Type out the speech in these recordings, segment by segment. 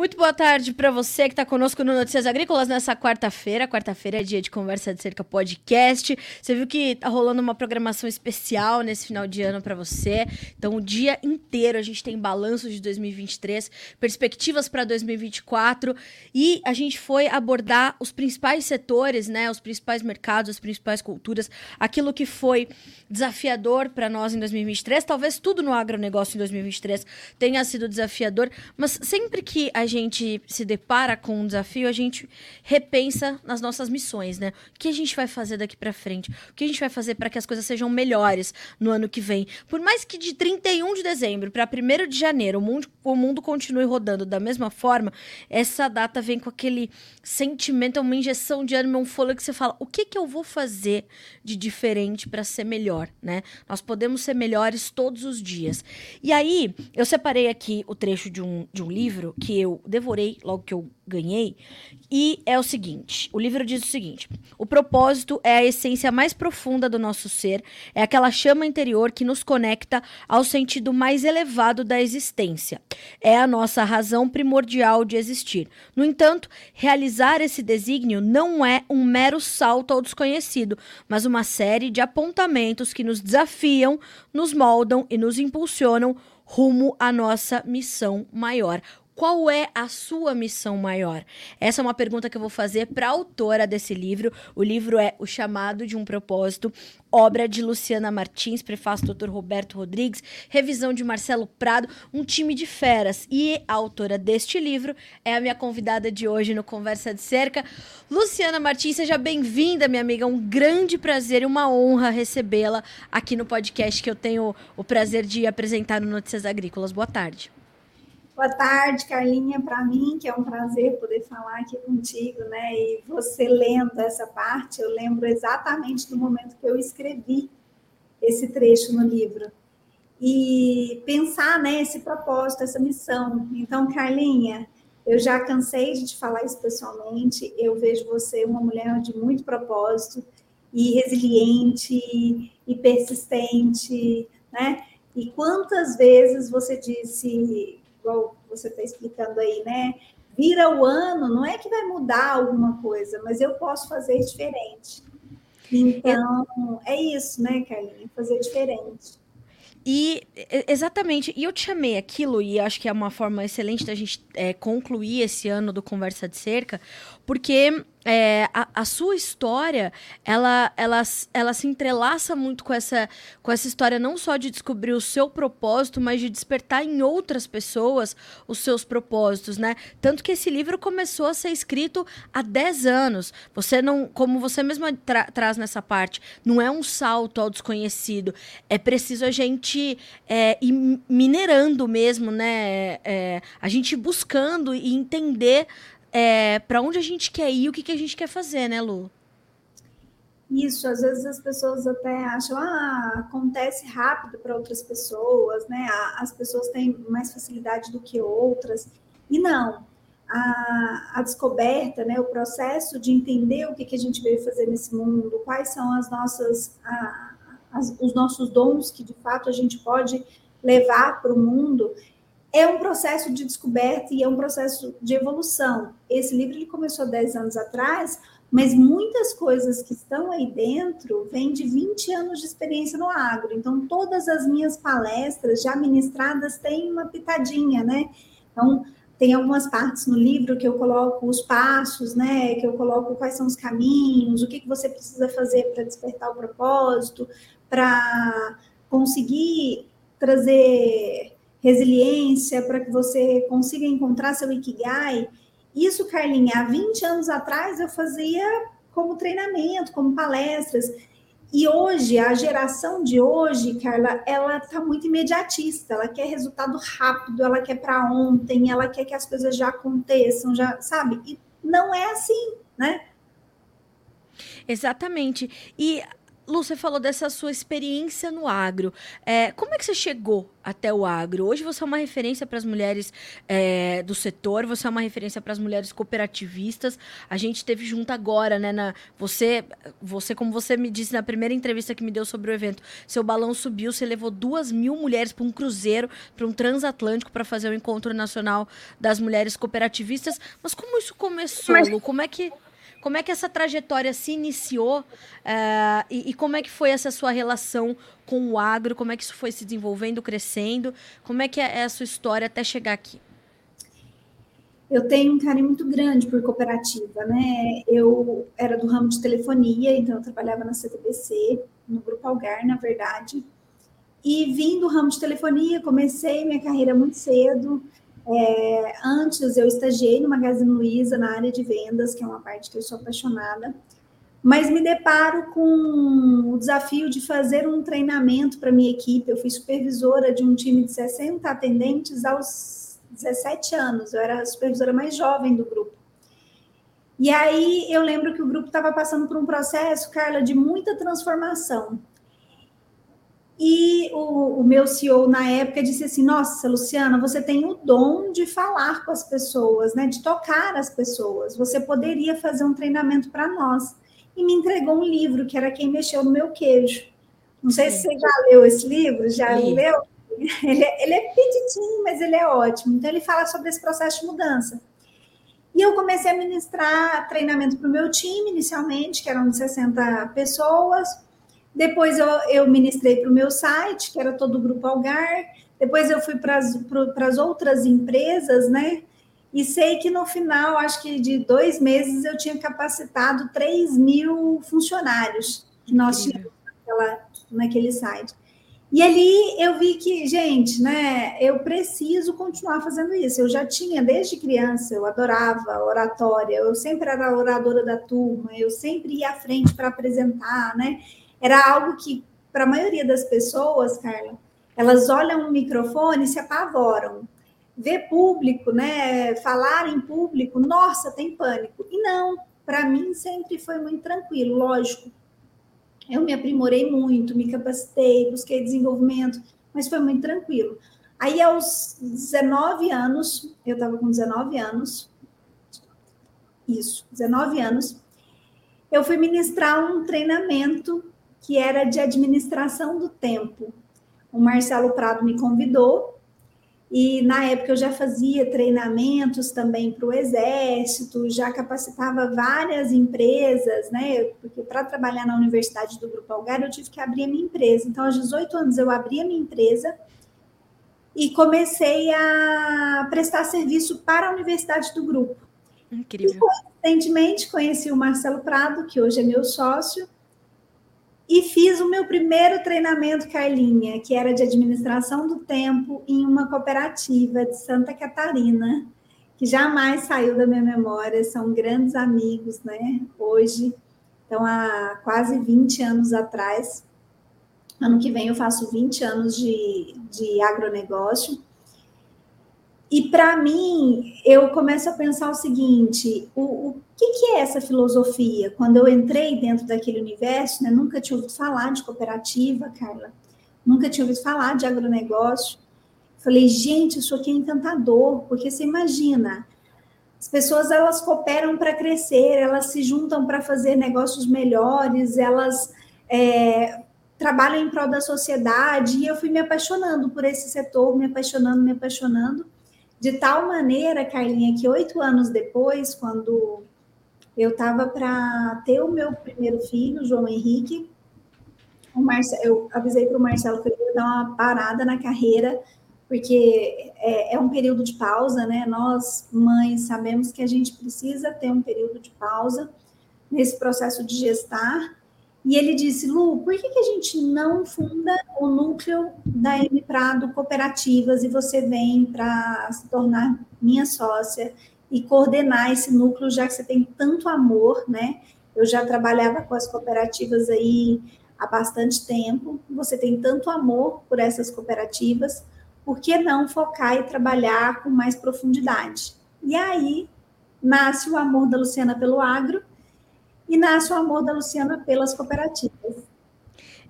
Muito boa tarde para você que está conosco no Notícias Agrícolas nessa quarta-feira. Quarta-feira é dia de Conversa de Cerca Podcast. Você viu que tá rolando uma programação especial nesse final de ano para você. Então, o dia inteiro a gente tem balanço de 2023, perspectivas para 2024 e a gente foi abordar os principais setores, né, os principais mercados, as principais culturas, aquilo que foi desafiador para nós em 2023. Talvez tudo no agronegócio em 2023 tenha sido desafiador, mas sempre que a gente se depara com um desafio, a gente repensa nas nossas missões, né? O que a gente vai fazer daqui para frente? O que a gente vai fazer para que as coisas sejam melhores no ano que vem? Por mais que de 31 de dezembro para 1 de janeiro o mundo, o mundo continue rodando da mesma forma, essa data vem com aquele sentimento, é uma injeção de ânimo, um fôlego que você fala: o que, que eu vou fazer de diferente para ser melhor, né? Nós podemos ser melhores todos os dias. E aí, eu separei aqui o trecho de um, de um livro que eu devorei logo que eu ganhei. E é o seguinte: o livro diz o seguinte: o propósito é a essência mais profunda do nosso ser, é aquela chama interior que nos conecta ao sentido mais elevado da existência. É a nossa razão primordial de existir. No entanto, realizar esse desígnio não é um mero salto ao desconhecido, mas uma série de apontamentos que nos desafiam, nos moldam e nos impulsionam rumo à nossa missão maior. Qual é a sua missão maior? Essa é uma pergunta que eu vou fazer para a autora desse livro. O livro é O Chamado de um Propósito, obra de Luciana Martins, prefácio do Dr. Roberto Rodrigues, revisão de Marcelo Prado, um time de feras. E a autora deste livro é a minha convidada de hoje no Conversa de Cerca. Luciana Martins, seja bem-vinda, minha amiga. Um grande prazer e uma honra recebê-la aqui no podcast que eu tenho o prazer de apresentar no Notícias Agrícolas. Boa tarde. Boa tarde, Carlinha, para mim, que é um prazer poder falar aqui contigo, né? E você lendo essa parte, eu lembro exatamente do momento que eu escrevi esse trecho no livro. E pensar, né, esse propósito, essa missão. Então, Carlinha, eu já cansei de te falar isso pessoalmente, eu vejo você uma mulher de muito propósito e resiliente e persistente, né? E quantas vezes você disse igual você está explicando aí, né? Vira o ano, não é que vai mudar alguma coisa, mas eu posso fazer diferente. Então, é isso, né, Carlinha? Fazer diferente. E exatamente, e eu te chamei aquilo, e acho que é uma forma excelente da gente é, concluir esse ano do Conversa de Cerca, porque é, a, a, sua história ela, ela, ela se entrelaça muito com essa, com essa história não só de descobrir o seu propósito, mas de despertar em outras pessoas os seus propósitos, né? Tanto que esse livro começou a ser escrito há 10 anos. Você não, como você mesma tra traz nessa parte, não é um salto ao desconhecido. É preciso a gente é, ir minerando mesmo, né? É, a gente buscando e entender é, para onde a gente quer ir, o que, que a gente quer fazer, né, Lu? Isso, às vezes as pessoas até acham, ah, acontece rápido para outras pessoas, né? As pessoas têm mais facilidade do que outras. E não, a, a descoberta, né, o processo de entender o que, que a gente veio fazer nesse mundo, quais são as nossas, a, as, os nossos dons que de fato a gente pode levar para o mundo, é um processo de descoberta e é um processo de evolução. Esse livro ele começou 10 anos atrás, mas muitas coisas que estão aí dentro vêm de 20 anos de experiência no agro. Então, todas as minhas palestras já ministradas têm uma pitadinha, né? Então, tem algumas partes no livro que eu coloco os passos, né? Que eu coloco quais são os caminhos, o que, que você precisa fazer para despertar o propósito, para conseguir trazer resiliência, para que você consiga encontrar seu Ikigai. Isso, Carlinha, há 20 anos atrás eu fazia como treinamento, como palestras. E hoje, a geração de hoje, Carla, ela está muito imediatista, ela quer resultado rápido, ela quer para ontem, ela quer que as coisas já aconteçam, já, sabe? E não é assim, né? Exatamente. E Lu, você falou dessa sua experiência no agro. É, como é que você chegou até o agro? Hoje você é uma referência para as mulheres é, do setor, você é uma referência para as mulheres cooperativistas. A gente teve junto agora, né? Na, você, você, como você me disse na primeira entrevista que me deu sobre o evento, seu balão subiu, você levou duas mil mulheres para um cruzeiro, para um transatlântico, para fazer o encontro nacional das mulheres cooperativistas. Mas como isso começou, Mas... Lu? Como é que como é que essa trajetória se iniciou uh, e, e, como é que foi essa sua relação com o agro? Como é que isso foi se desenvolvendo, crescendo? Como é que é a sua história até chegar aqui? Eu tenho um carinho muito grande por cooperativa, né? Eu era do ramo de telefonia, então eu trabalhava na CTBC, no Grupo Algar, na verdade. E vim do ramo de telefonia, comecei minha carreira muito cedo, é, antes eu estagiei no Magazine Luiza na área de vendas, que é uma parte que eu sou apaixonada, mas me deparo com o desafio de fazer um treinamento para minha equipe. Eu fui supervisora de um time de 60 atendentes aos 17 anos, eu era a supervisora mais jovem do grupo. E aí eu lembro que o grupo estava passando por um processo, Carla, de muita transformação. E o, o, meu CEO na época disse assim: Nossa, Luciana, você tem o dom de falar com as pessoas, né? De tocar as pessoas. Você poderia fazer um treinamento para nós. E me entregou um livro que era quem mexeu no meu queijo. Não sei Sim. se você já leu esse livro, já Sim. leu? Ele é, ele é petitinho, mas ele é ótimo. Então, ele fala sobre esse processo de mudança. E eu comecei a ministrar treinamento para o meu time, inicialmente, que eram de 60 pessoas depois eu, eu ministrei para o meu site, que era todo o Grupo Algar. Depois eu fui para as outras empresas, né? E sei que no final, acho que de dois meses, eu tinha capacitado 3 mil funcionários que nós tínhamos naquela, naquele site. E ali eu vi que, gente, né, eu preciso continuar fazendo isso. Eu já tinha desde criança, eu adorava oratória, eu sempre era oradora da turma, eu sempre ia à frente para apresentar, né? Era algo que, para a maioria das pessoas, Carla, elas olham um microfone e se apavoram. Ver público, né? Falar em público, nossa, tem pânico. E não, para mim sempre foi muito tranquilo, lógico. Eu me aprimorei muito, me capacitei, busquei desenvolvimento, mas foi muito tranquilo. Aí, aos 19 anos, eu estava com 19 anos, isso, 19 anos, eu fui ministrar um treinamento que era de administração do tempo. O Marcelo Prado me convidou e na época eu já fazia treinamentos também para o Exército, já capacitava várias empresas, né? Porque para trabalhar na Universidade do Grupo Algar eu tive que abrir a minha empresa. Então, aos 18 anos eu abri a minha empresa e comecei a prestar serviço para a Universidade do Grupo. Incrível. E, coincidentemente, conheci o Marcelo Prado, que hoje é meu sócio, e fiz o meu primeiro treinamento, Carlinha, que era de administração do tempo em uma cooperativa de Santa Catarina, que jamais saiu da minha memória, são grandes amigos, né? Hoje, então há quase 20 anos atrás. Ano que vem eu faço 20 anos de, de agronegócio. E para mim, eu começo a pensar o seguinte: o, o que, que, é essa filosofia? Quando eu entrei dentro daquele universo, né, nunca tinha ouvido falar de cooperativa, Carla, nunca tinha ouvido falar de agronegócio. Falei, gente, isso aqui é encantador, porque você imagina, as pessoas elas cooperam para crescer, elas se juntam para fazer negócios melhores, elas é, trabalham em prol da sociedade, e eu fui me apaixonando por esse setor, me apaixonando, me apaixonando. De tal maneira, Carlinha, que oito anos depois, quando eu estava para ter o meu primeiro filho, João Henrique, eu avisei para o Marcelo que eu ia dar uma parada na carreira, porque é, é, um período de pausa, né? Nós, mães, sabemos que a gente precisa ter um período de pausa nesse processo de gestar, e ele disse, Lu, por que, que a gente não funda o núcleo da M Prado Cooperativas e você vem para se tornar minha sócia e coordenar esse núcleo, já que você tem tanto amor, né? Eu já trabalhava com as cooperativas aí há bastante tempo, você tem tanto amor por essas cooperativas, por que não focar e trabalhar com mais profundidade? E aí nasce o amor da Luciana pelo agro, e nasce o amor da Luciana pelas cooperativas.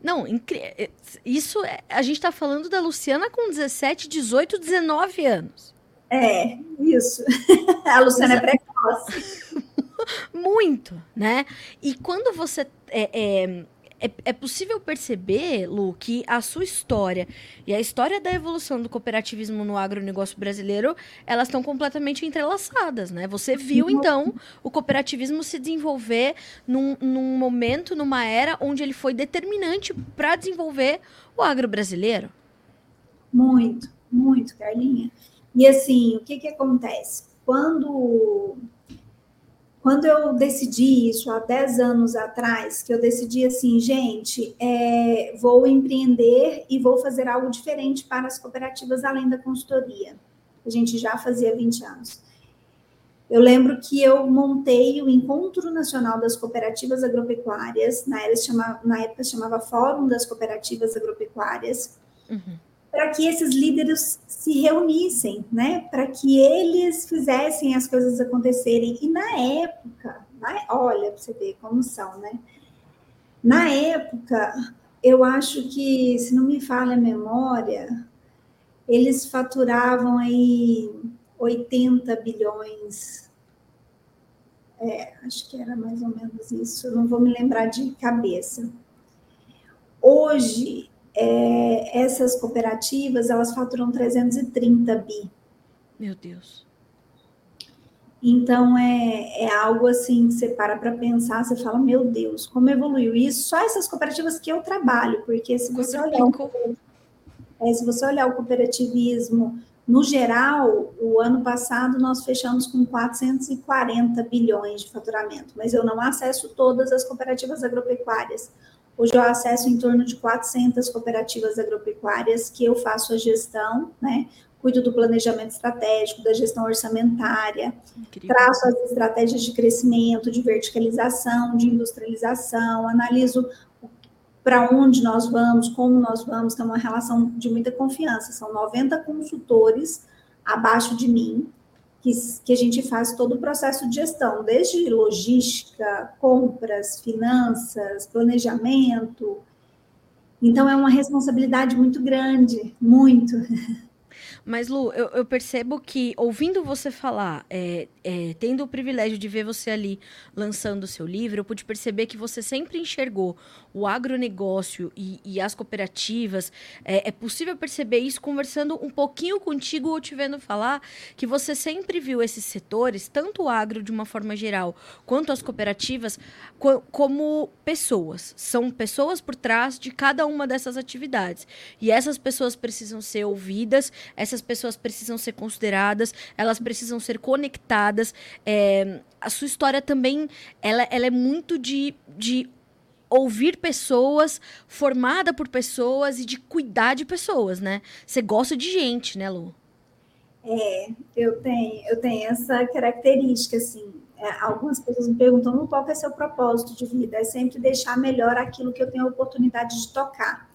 Não, é, isso é, a gente está falando da Luciana com 17, 18, 19 anos. É, isso. A Luciana é precoce. Muito, né? E quando você é, é, é, é, possível perceber, Lu, que a sua história e a história da evolução do cooperativismo no agronegócio brasileiro, elas estão completamente entrelaçadas, né? Você viu, uhum. então, o cooperativismo se desenvolver num, num momento, numa era onde ele foi determinante para desenvolver o agro brasileiro. Muito, muito, Carlinha. E assim, o que que acontece? Quando quando eu decidi isso há 10 anos atrás, que eu decidi assim, gente, é, vou empreender e vou fazer algo diferente para as cooperativas além da consultoria. A gente já fazia 20 anos. Eu lembro que eu montei o Encontro Nacional das Cooperativas Agropecuárias, na, era, chama, na época chamava Fórum das Cooperativas Agropecuárias. Uhum para que esses líderes se reunissem, né? Para que eles fizessem as coisas acontecerem. E na época, na, olha, para você ver como são, né? Na época, eu acho que, se não me falha a memória, eles faturavam aí 80 bilhões. É, acho que era mais ou menos isso, não vou me lembrar de cabeça. Hoje, é, essas cooperativas elas faturam 330 bi. Meu Deus. Então é, é algo assim que você para para pensar, você fala, meu Deus, como evoluiu isso? Só essas cooperativas que eu trabalho, porque se você olhar o, é, se você olhar o cooperativismo no geral, o ano passado nós fechamos com 440 bilhões de faturamento, mas eu não acesso todas as cooperativas agropecuárias. Hoje eu acesso em torno de 400 cooperativas agropecuárias que eu faço a gestão, né? Cuido do planejamento estratégico, da gestão orçamentária, Incrível. traço as estratégias de crescimento, de verticalização, de industrialização, analiso para onde nós vamos, como nós vamos, tem uma relação de muita confiança. São 90 consultores abaixo de mim, que, que a gente faz todo o processo de gestão, desde logística, compras, finanças, planejamento. Então, é uma responsabilidade muito grande, muito. Mas, Lu, eu, eu, percebo que, ouvindo você falar, é, é, tendo o privilégio de ver você ali lançando o seu livro, eu pude perceber que você sempre enxergou o agronegócio e, e as cooperativas. É, é, possível perceber isso conversando um pouquinho contigo ou te vendo falar que você sempre viu esses setores, tanto o agro de uma forma geral, quanto as cooperativas, co como pessoas. São pessoas por trás de cada uma dessas atividades. E essas pessoas precisam ser ouvidas, essas pessoas precisam ser consideradas, elas precisam ser conectadas. É, a sua história também ela, ela é muito de, de ouvir pessoas, formada por pessoas e de cuidar de pessoas, né? Você gosta de gente, né, Lu? É, eu tenho, eu tenho essa característica, assim. É, algumas pessoas me perguntam qual é seu propósito de vida. É sempre deixar melhor aquilo que eu tenho a oportunidade de tocar.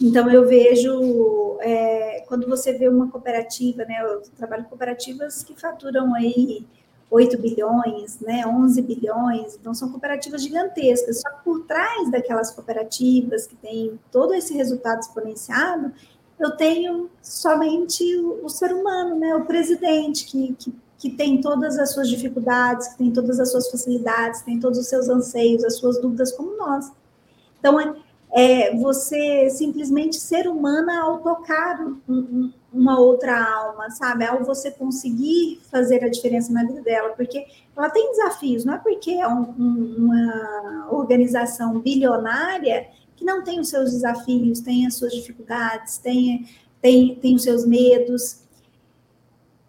Então, eu vejo, é, quando você vê uma cooperativa, né, eu trabalho com cooperativas que faturam aí 8 bilhões, né, 11 bilhões, então são cooperativas gigantescas, só que por trás daquelas cooperativas que têm todo esse resultado exponenciado, eu tenho somente o, o ser humano, né, o presidente, que, que, que tem todas as suas dificuldades, que tem todas as suas facilidades, tem todos os seus anseios, as suas dúvidas, como nós. Então, é, você simplesmente ser humana ao tocar um, uma outra alma, sabe? Ao você conseguir fazer a diferença na vida dela, porque ela tem desafios, não é porque é um, uma organização bilionária que não tem os seus desafios, tem as suas dificuldades, tem, tem, tem os seus medos.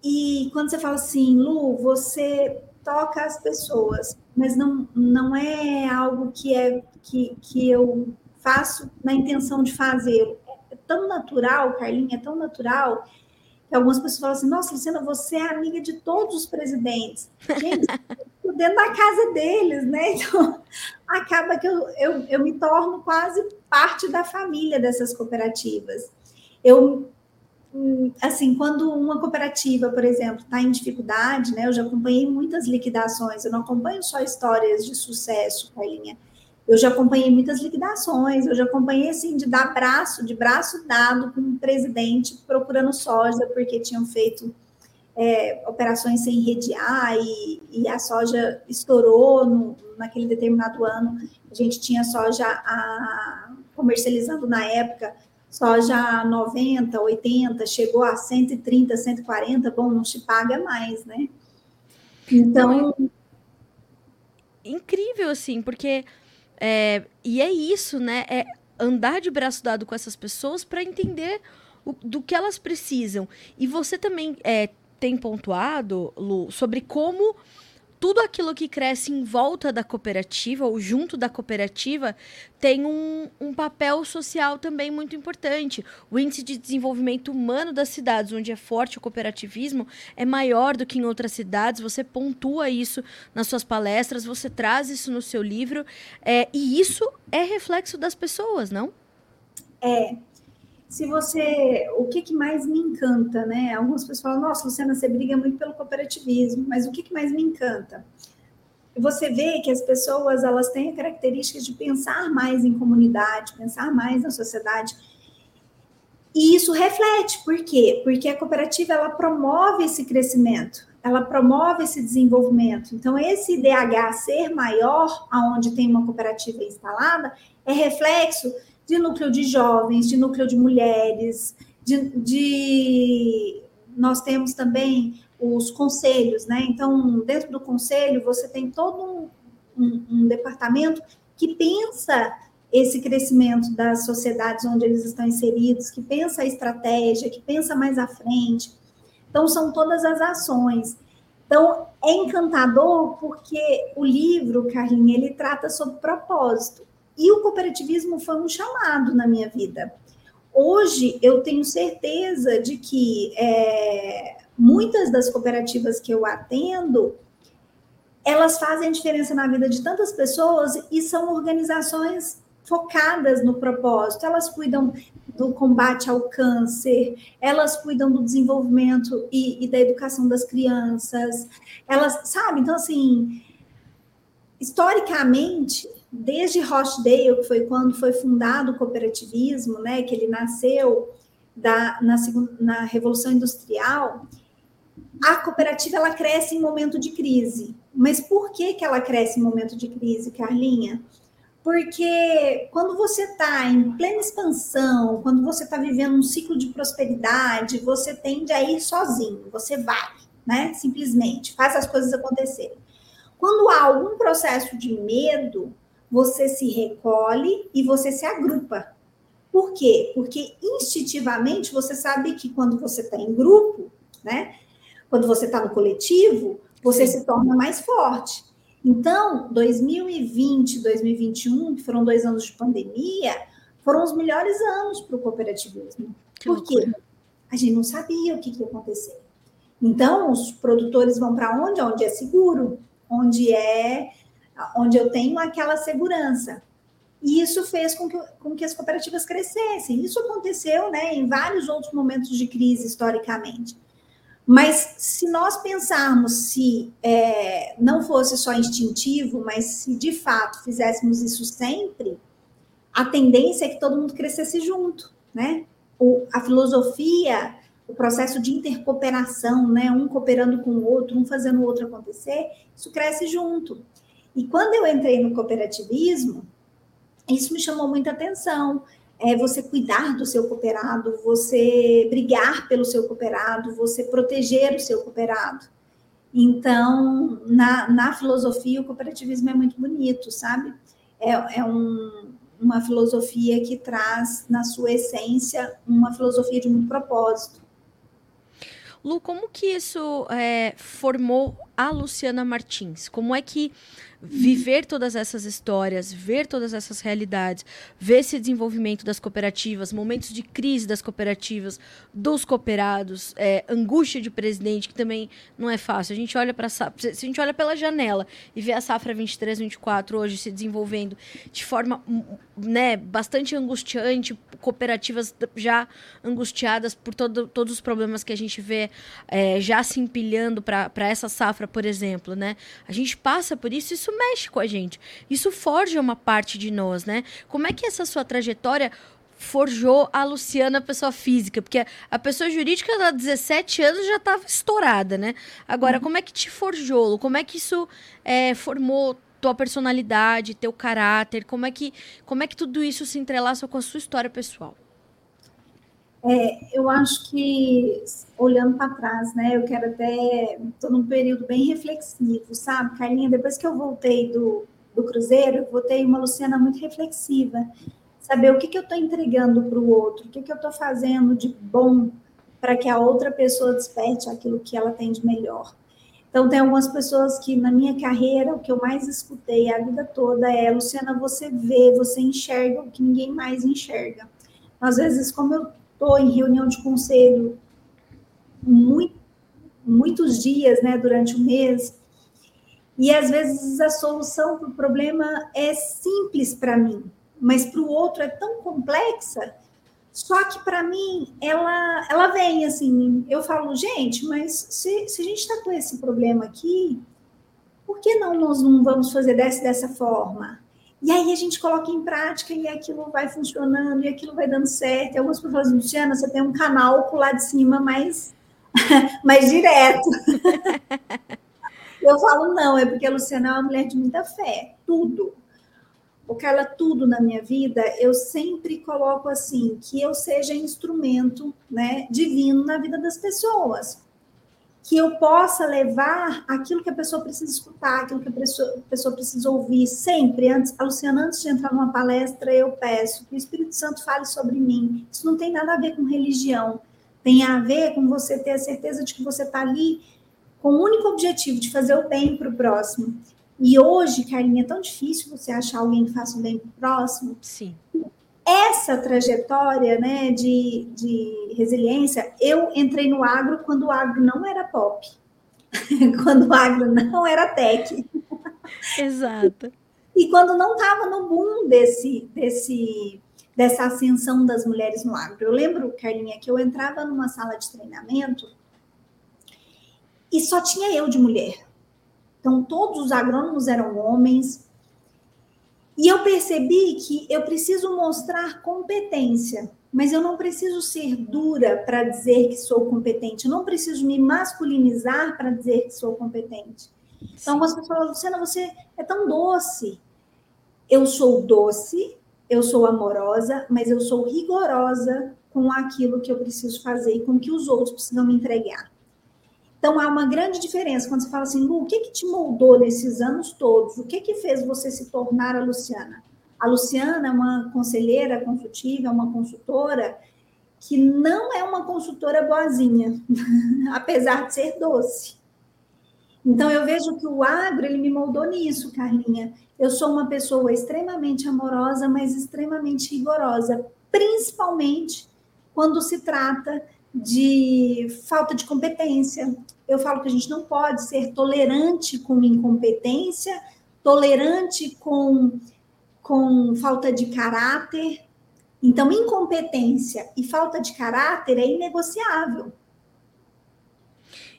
E quando você fala assim, Lu, você toca as pessoas, mas não, não é algo que é que, que eu faço na intenção de fazer. É tão natural, Carlinha, é tão natural, que algumas pessoas falam assim: nossa, Luciana, você é amiga de todos os presidentes. Gente, dentro da casa deles, né? Então, acaba que eu, eu, eu me torno quase parte da família dessas cooperativas. Eu assim, quando uma cooperativa, por exemplo, está em dificuldade, né? Eu já acompanhei muitas liquidações, eu não acompanho só histórias de sucesso, Carlinha Eu já acompanhei muitas liquidações, eu já acompanhei assim de dar braço, de braço dado com o presidente procurando soja porque tinham feito é, operações sem redear e, e, a soja estourou no, naquele determinado ano. A gente tinha soja a, comercializando na época soja 90, 80, chegou a 130, 140, bom, não se paga mais, né? Então. É incrível, assim, porque. É, e é isso, né? É andar de braço dado com essas pessoas para entender o, do que elas precisam. E você também é, tem pontuado, Lu, sobre como tudo aquilo que cresce em volta da cooperativa ou junto da cooperativa tem um, um, papel social também muito importante. O índice de desenvolvimento humano das cidades, onde é forte o cooperativismo, é maior do que em outras cidades. Você pontua isso nas suas palestras, você traz isso no seu livro, é, e isso é reflexo das pessoas, não? É se você. O que, que mais me encanta, né? Algumas pessoas falam, nossa, Luciana, você briga muito pelo cooperativismo, mas o que, que mais me encanta? Você vê que as pessoas elas têm a característica de pensar mais em comunidade, pensar mais na sociedade. E isso reflete, por quê? Porque a cooperativa ela promove esse crescimento, ela promove esse desenvolvimento. Então, esse IDH ser maior, aonde tem uma cooperativa instalada, é reflexo de núcleo de jovens, de núcleo de mulheres, de, de nós temos também os conselhos, né? Então, dentro do conselho, você tem todo um, um, um, departamento que pensa esse crescimento das sociedades onde eles estão inseridos, que pensa a estratégia, que pensa mais à frente. Então, são todas as ações. Então, é encantador porque o livro, Carlinhos, ele trata sobre propósito. E o cooperativismo foi um chamado na minha vida. Hoje eu tenho certeza de que é, muitas das cooperativas que eu atendo elas fazem diferença na vida de tantas pessoas e são organizações focadas no propósito. Elas cuidam do combate ao câncer, elas cuidam do desenvolvimento e, e da educação das crianças. Elas, sabe? Então, assim, historicamente, desde Rochdale, que foi quando foi fundado o cooperativismo, né, que ele nasceu da, na, segunda, na Revolução Industrial, a cooperativa ela cresce em momento de crise. Mas por que, que ela cresce em momento de crise, Carlinha? Porque quando você está em plena expansão, quando você está vivendo um ciclo de prosperidade, você tende a ir sozinho, você vai, né? Simplesmente, faz as coisas acontecerem. Quando há algum processo de medo, você se recolhe e você se agrupa. Por quê? Porque instintivamente você sabe que quando você está em grupo, né? Quando você está no coletivo, você Sim. se torna mais forte. Então, 2020, 2021, que foram dois anos de pandemia, foram os melhores anos para o cooperativismo. Que Por quê? A gente não sabia o que, que ia acontecer. Então, os produtores vão para onde? Onde é seguro, onde é onde eu tenho aquela segurança. E isso fez com que, com que as cooperativas crescessem. Isso aconteceu né, em vários outros momentos de crise, historicamente. Mas se nós pensarmos se é, não fosse só instintivo, mas se de fato fizéssemos isso sempre, a tendência é que todo mundo crescesse junto, né? O, a filosofia, o processo de intercooperação, né? Um cooperando com o outro, um fazendo o outro acontecer, isso cresce junto. E quando eu entrei no cooperativismo, isso me chamou muita atenção. É você cuidar do seu cooperado, você brigar pelo seu cooperado, você proteger o seu cooperado. Então, na, na filosofia, o cooperativismo é muito bonito, sabe? É, é um, uma filosofia que traz, na sua essência, uma filosofia de muito propósito. Lu, como que isso é, formou a Luciana Martins? Como é que viver todas essas histórias, ver todas essas realidades, ver esse desenvolvimento das cooperativas, momentos de crise das cooperativas, dos cooperados, é, angústia de presidente, que também não é fácil. A gente olha para se a gente olha pela janela e vê a safra 23, 24 hoje se desenvolvendo de forma né, bastante angustiante, cooperativas já angustiadas por todo, todos os problemas que a gente vê é, já se empilhando para essa safra, por exemplo, né? A gente passa por isso, isso mexe com a gente. Isso forja uma parte de nós, né? Como é que essa sua trajetória forjou a Luciana pessoa física? Porque a pessoa jurídica há 17 anos já estava estourada, né? Agora, uhum. como é que te forjou? Como é que isso é, formou tua personalidade, teu caráter? Como é que, como é que tudo isso se entrelaça com a sua história pessoal? É, eu acho que, olhando para trás, né, eu quero até. Estou num período bem reflexivo, sabe, Carlinha? Depois que eu voltei do, do Cruzeiro, eu voltei uma Luciana muito reflexiva. Saber o que, que eu estou entregando para o outro, o que, que eu estou fazendo de bom para que a outra pessoa desperte aquilo que ela tem de melhor. Então, tem algumas pessoas que na minha carreira, o que eu mais escutei a vida toda é: Luciana, você vê, você enxerga o que ninguém mais enxerga. Às vezes, como eu estou em reunião de conselho muito, muitos dias, né, durante o mês, e às vezes a solução para o problema é simples para mim, mas para o outro é tão complexa. Só que para mim ela, ela vem assim. Eu falo, gente, mas se, se a gente está com esse problema aqui, por que não nós não vamos fazer dessa dessa forma? E aí a gente coloca em prática e aquilo vai funcionando e aquilo vai dando certo. E algumas pessoas falam, Luciana, você tem um canal lá de cima mais, mais direto. Eu falo, não, é porque a Luciana é uma mulher de muita fé. Tudo. O Carla, tudo na minha vida, eu sempre coloco assim, que eu seja instrumento né, divino na vida das pessoas que eu possa levar aquilo que a pessoa precisa escutar, aquilo que a pessoa, a pessoa precisa ouvir sempre. Antes, a Luciana, antes de entrar numa palestra, eu peço que o Espírito Santo fale sobre mim. Isso não tem nada a ver com religião, tem a ver com você ter a certeza de que você está ali com o único objetivo de fazer o bem para o próximo. E hoje, Carlinha, é tão difícil você achar alguém que faça o bem para o próximo. Sim essa trajetória né, de, de resiliência, eu entrei no agro quando o agro não era pop, quando o agro não era tech. Exato. E quando não estava no boom desse, desse, dessa ascensão das mulheres no agro. Eu lembro, Carlinha, que eu entrava numa sala de treinamento e só tinha eu de mulher. Então, todos os agrônomos eram homens, e eu percebi que eu preciso mostrar competência, mas eu não preciso ser dura para dizer que sou competente, eu não preciso me masculinizar para dizer que sou competente. Então, algumas pessoas falam, Luciana, você é tão doce. Eu sou doce, eu sou amorosa, mas eu sou rigorosa com aquilo que eu preciso fazer e com o que os outros precisam me entregar. Então, há uma grande diferença quando você fala assim, Lu, o que, que te moldou nesses anos todos? O que, que fez você se tornar a Luciana? A Luciana é uma conselheira consultiva, é uma consultora que não é uma consultora boazinha, apesar de ser doce. Então, eu vejo que o agro, ele me moldou nisso, Carlinha. Eu sou uma pessoa extremamente amorosa, mas extremamente rigorosa, principalmente quando se trata de falta de competência. Eu falo que a gente não pode ser tolerante com incompetência, tolerante com, com falta de caráter. Então, incompetência e falta de caráter é inegociável.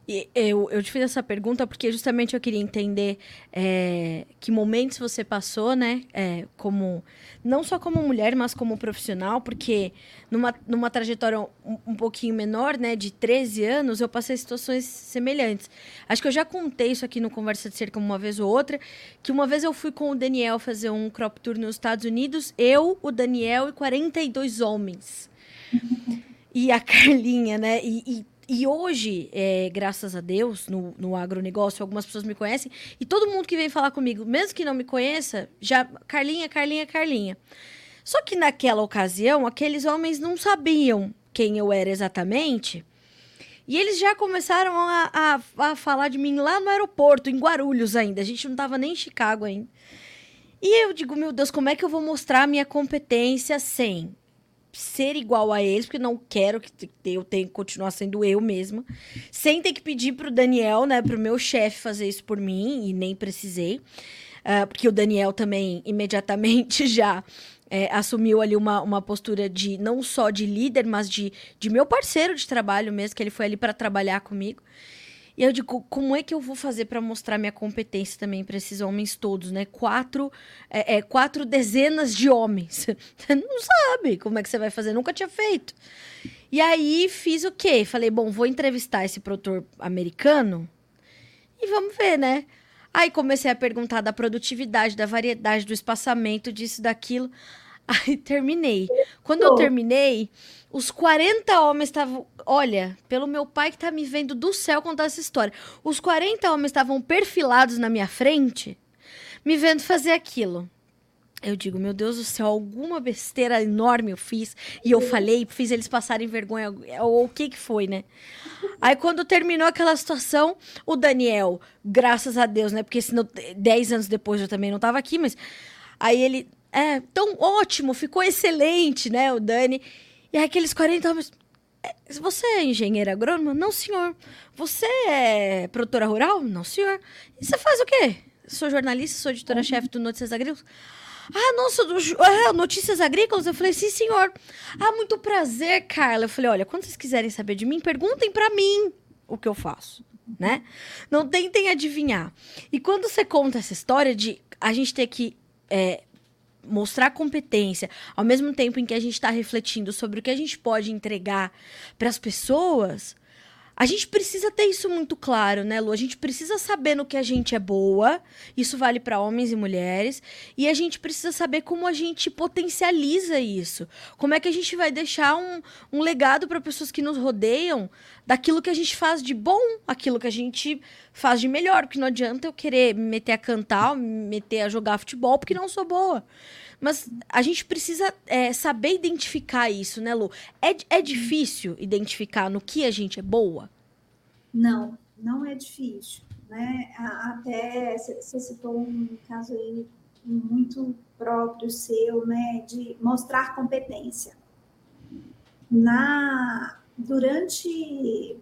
E eu, eu te fiz essa pergunta porque justamente eu queria entender é, que momentos você passou, né? É, como não só como mulher, mas como profissional, porque numa, numa trajetória um, um, pouquinho menor, né, de 13 anos, eu passei situações semelhantes. Acho que eu já contei isso aqui no Conversa de Cerca uma vez ou outra, que uma vez eu fui com o Daniel fazer um crop tour nos Estados Unidos, eu, o Daniel e 42 homens. e a Carlinha, né? E, e e hoje, é, graças a Deus, no, no agronegócio, algumas pessoas me conhecem. E todo mundo que vem falar comigo, mesmo que não me conheça, já. Carlinha, Carlinha, Carlinha. Só que naquela ocasião, aqueles homens não sabiam quem eu era exatamente. E eles já começaram a, a, a falar de mim lá no aeroporto, em Guarulhos ainda. A gente não estava nem em Chicago ainda. E eu digo, meu Deus, como é que eu vou mostrar a minha competência sem ser igual a eles, porque não quero que eu tenha que continuar sendo eu mesma, sem ter que pedir pro Daniel, né, pro meu chefe fazer isso por mim, e nem precisei, uh, porque o Daniel também imediatamente já é, assumiu ali uma, uma postura de não só de líder, mas de, de meu parceiro de trabalho mesmo, que ele foi ali para trabalhar comigo. E eu digo, como é que eu vou fazer para mostrar minha competência também para esses homens todos, né? Quatro, é, é, quatro dezenas de homens. Você não sabe como é que você vai fazer, nunca tinha feito. E aí fiz o quê? Falei, bom, vou entrevistar esse produtor americano e vamos ver, né? Aí comecei a perguntar da produtividade, da variedade, do espaçamento, disso, daquilo. Aí terminei. Quando eu terminei, os 40 homens estavam. Olha, pelo meu pai que tá me vendo do céu contar essa história. Os 40 homens estavam perfilados na minha frente, me vendo fazer aquilo. Eu digo, meu Deus do céu, alguma besteira enorme eu fiz e eu falei, fiz eles passarem vergonha, ou o que que foi, né? Aí quando terminou aquela situação, o Daniel, graças a Deus, né? Porque senão, 10 anos depois eu também não tava aqui, mas aí ele, é, tão ótimo, ficou excelente, né, o Dani. E aqueles 40 homens. É, você é engenheira agrônoma? Não, senhor. Você é produtora rural? Não, senhor. E você faz o quê? Sou jornalista, sou editora-chefe do Notícias Agrícolas. Ah, nossa, do, é, Notícias Agrícolas? Eu falei, sim, senhor. Ah, muito prazer, Carla. Eu falei, olha, quando vocês quiserem saber de mim, perguntem para mim o que eu faço, né? Não tentem adivinhar. E quando você conta essa história de a gente ter que é, mostrar competência, ao mesmo tempo em que a gente está refletindo sobre o que a gente pode entregar para as pessoas, a gente precisa ter isso muito claro, né, Lu? A gente precisa saber no que a gente é boa, isso vale para homens e mulheres, e a gente precisa saber como a gente potencializa isso. Como é que a gente vai deixar um, um legado para pessoas que nos rodeiam daquilo que a gente faz de bom, aquilo que a gente faz de melhor, porque não adianta eu querer me meter a cantar, me meter a jogar futebol, porque não sou boa. Mas a gente precisa é, saber identificar isso, né, Lu? É, é difícil identificar no que a gente é boa? Não, não é difícil. Né? Até você citou um caso aí muito próprio seu, né, de mostrar competência. Na durante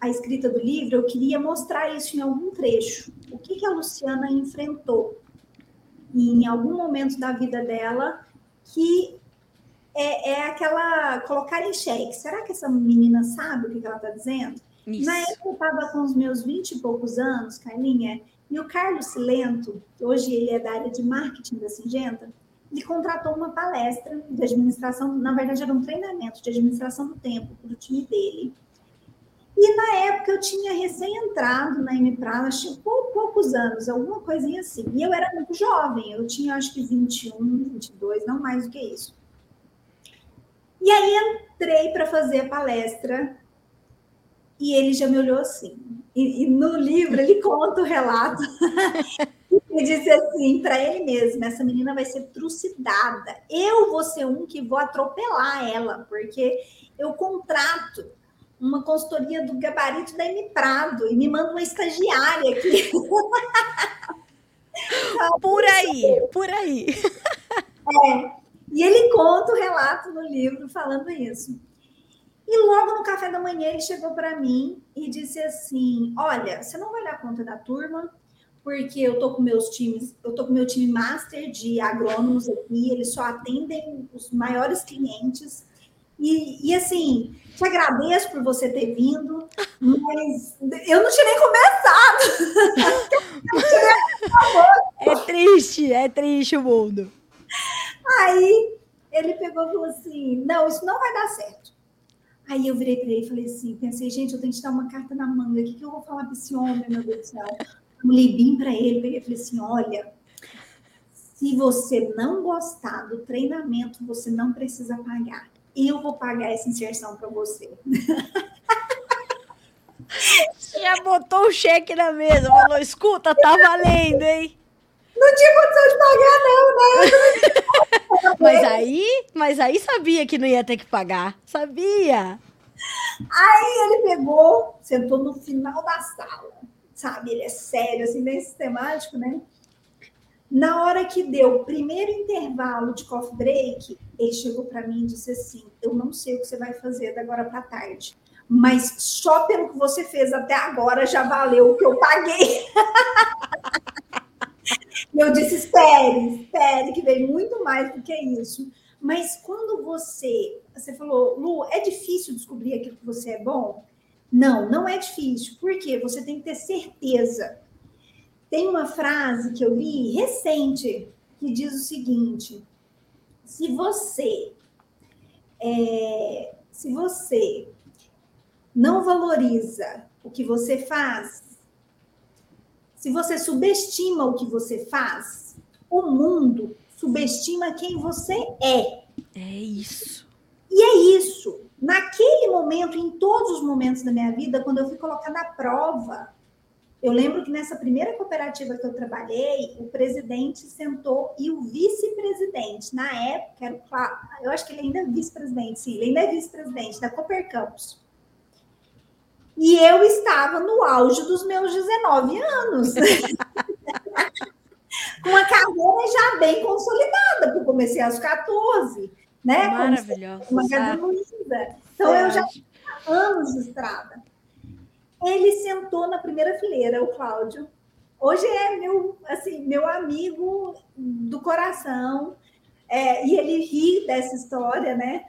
a escrita do livro, eu queria mostrar isso em algum trecho. O que, que a Luciana enfrentou em algum momento da vida dela que é, é aquela colocar em xeque. Será que essa menina sabe o que, ela está dizendo? Isso. Na época eu estava com os meus vinte e poucos anos, Carlinha, e o Carlos Silento, que hoje ele é da área de marketing da Singenta, ele contratou uma palestra de administração, na verdade era um treinamento de administração do tempo para o time dele. E na época eu tinha recém-entrado na MPRA, tinha poucos anos, alguma coisinha assim. E eu era muito jovem, eu tinha acho que 21, 22, não mais do que isso. E aí entrei para fazer a palestra e ele já me olhou assim. E, e no livro ele conta o relato. e disse assim para ele mesmo: essa menina vai ser trucidada. Eu vou ser um que vou atropelar ela, porque eu contrato uma consultoria do gabarito da M Prado e me manda uma estagiária aqui. por aí, por aí. É, e ele conta o relato no livro falando isso. E logo no café da manhã ele chegou para mim e disse assim: "Olha, você não vai dar conta da turma, porque eu tô com meus times, eu tô com meu time master de agrônomos aqui, eles só atendem os maiores clientes. E, e assim, te agradeço por você ter vindo, mas eu não tinha nem começado. é triste, é triste o mundo. Aí ele pegou e falou assim: não, isso não vai dar certo. Aí eu virei para ele e falei assim: pensei, gente, eu tenho que dar uma carta na manga, o que, que eu vou falar para esse homem, meu Deus do céu? Eu li bem para ele, peguei e falei assim: olha, se você não gostar do treinamento, você não precisa pagar eu vou pagar essa inserção para você. Já botou o cheque na mesa, falou: escuta, tá valendo, hein? Não tinha condição de pagar, não, né? mas aí, mas aí sabia que não ia ter que pagar. Sabia. Aí ele pegou, sentou no final da sala, sabe? Ele é sério, assim, bem sistemático, né? Na hora que deu o primeiro intervalo de coffee break, ele chegou para mim e disse assim: Eu não sei o que você vai fazer da agora para tarde, mas só pelo que você fez até agora já valeu o que eu paguei. eu disse: Espere, espere, que vem muito mais do que isso. Mas quando você, você falou, Lu, é difícil descobrir aquilo que você é bom? Não, não é difícil. Por quê? Você tem que ter certeza. Tem uma frase que eu li recente que diz o seguinte: se você é, se você não valoriza o que você faz, se você subestima o que você faz, o mundo subestima quem você é. É isso. E é isso. Naquele momento, em todos os momentos da minha vida, quando eu fui colocada à prova, eu lembro que nessa primeira cooperativa que eu trabalhei, o presidente sentou e o vice-presidente, na época, era o, eu acho que ele ainda é vice-presidente, sim, ele ainda é vice-presidente da Cooper Campus. E eu estava no auge dos meus 19 anos. Com uma carreira já bem consolidada, porque eu comecei aos 14, né? Maravilhosa. Uma Luísa. Então, eu já tinha anos de estrada. Ele sentou na primeira fileira, o Cláudio. Hoje é meu, assim, meu amigo do coração. É, e ele ri dessa história, né?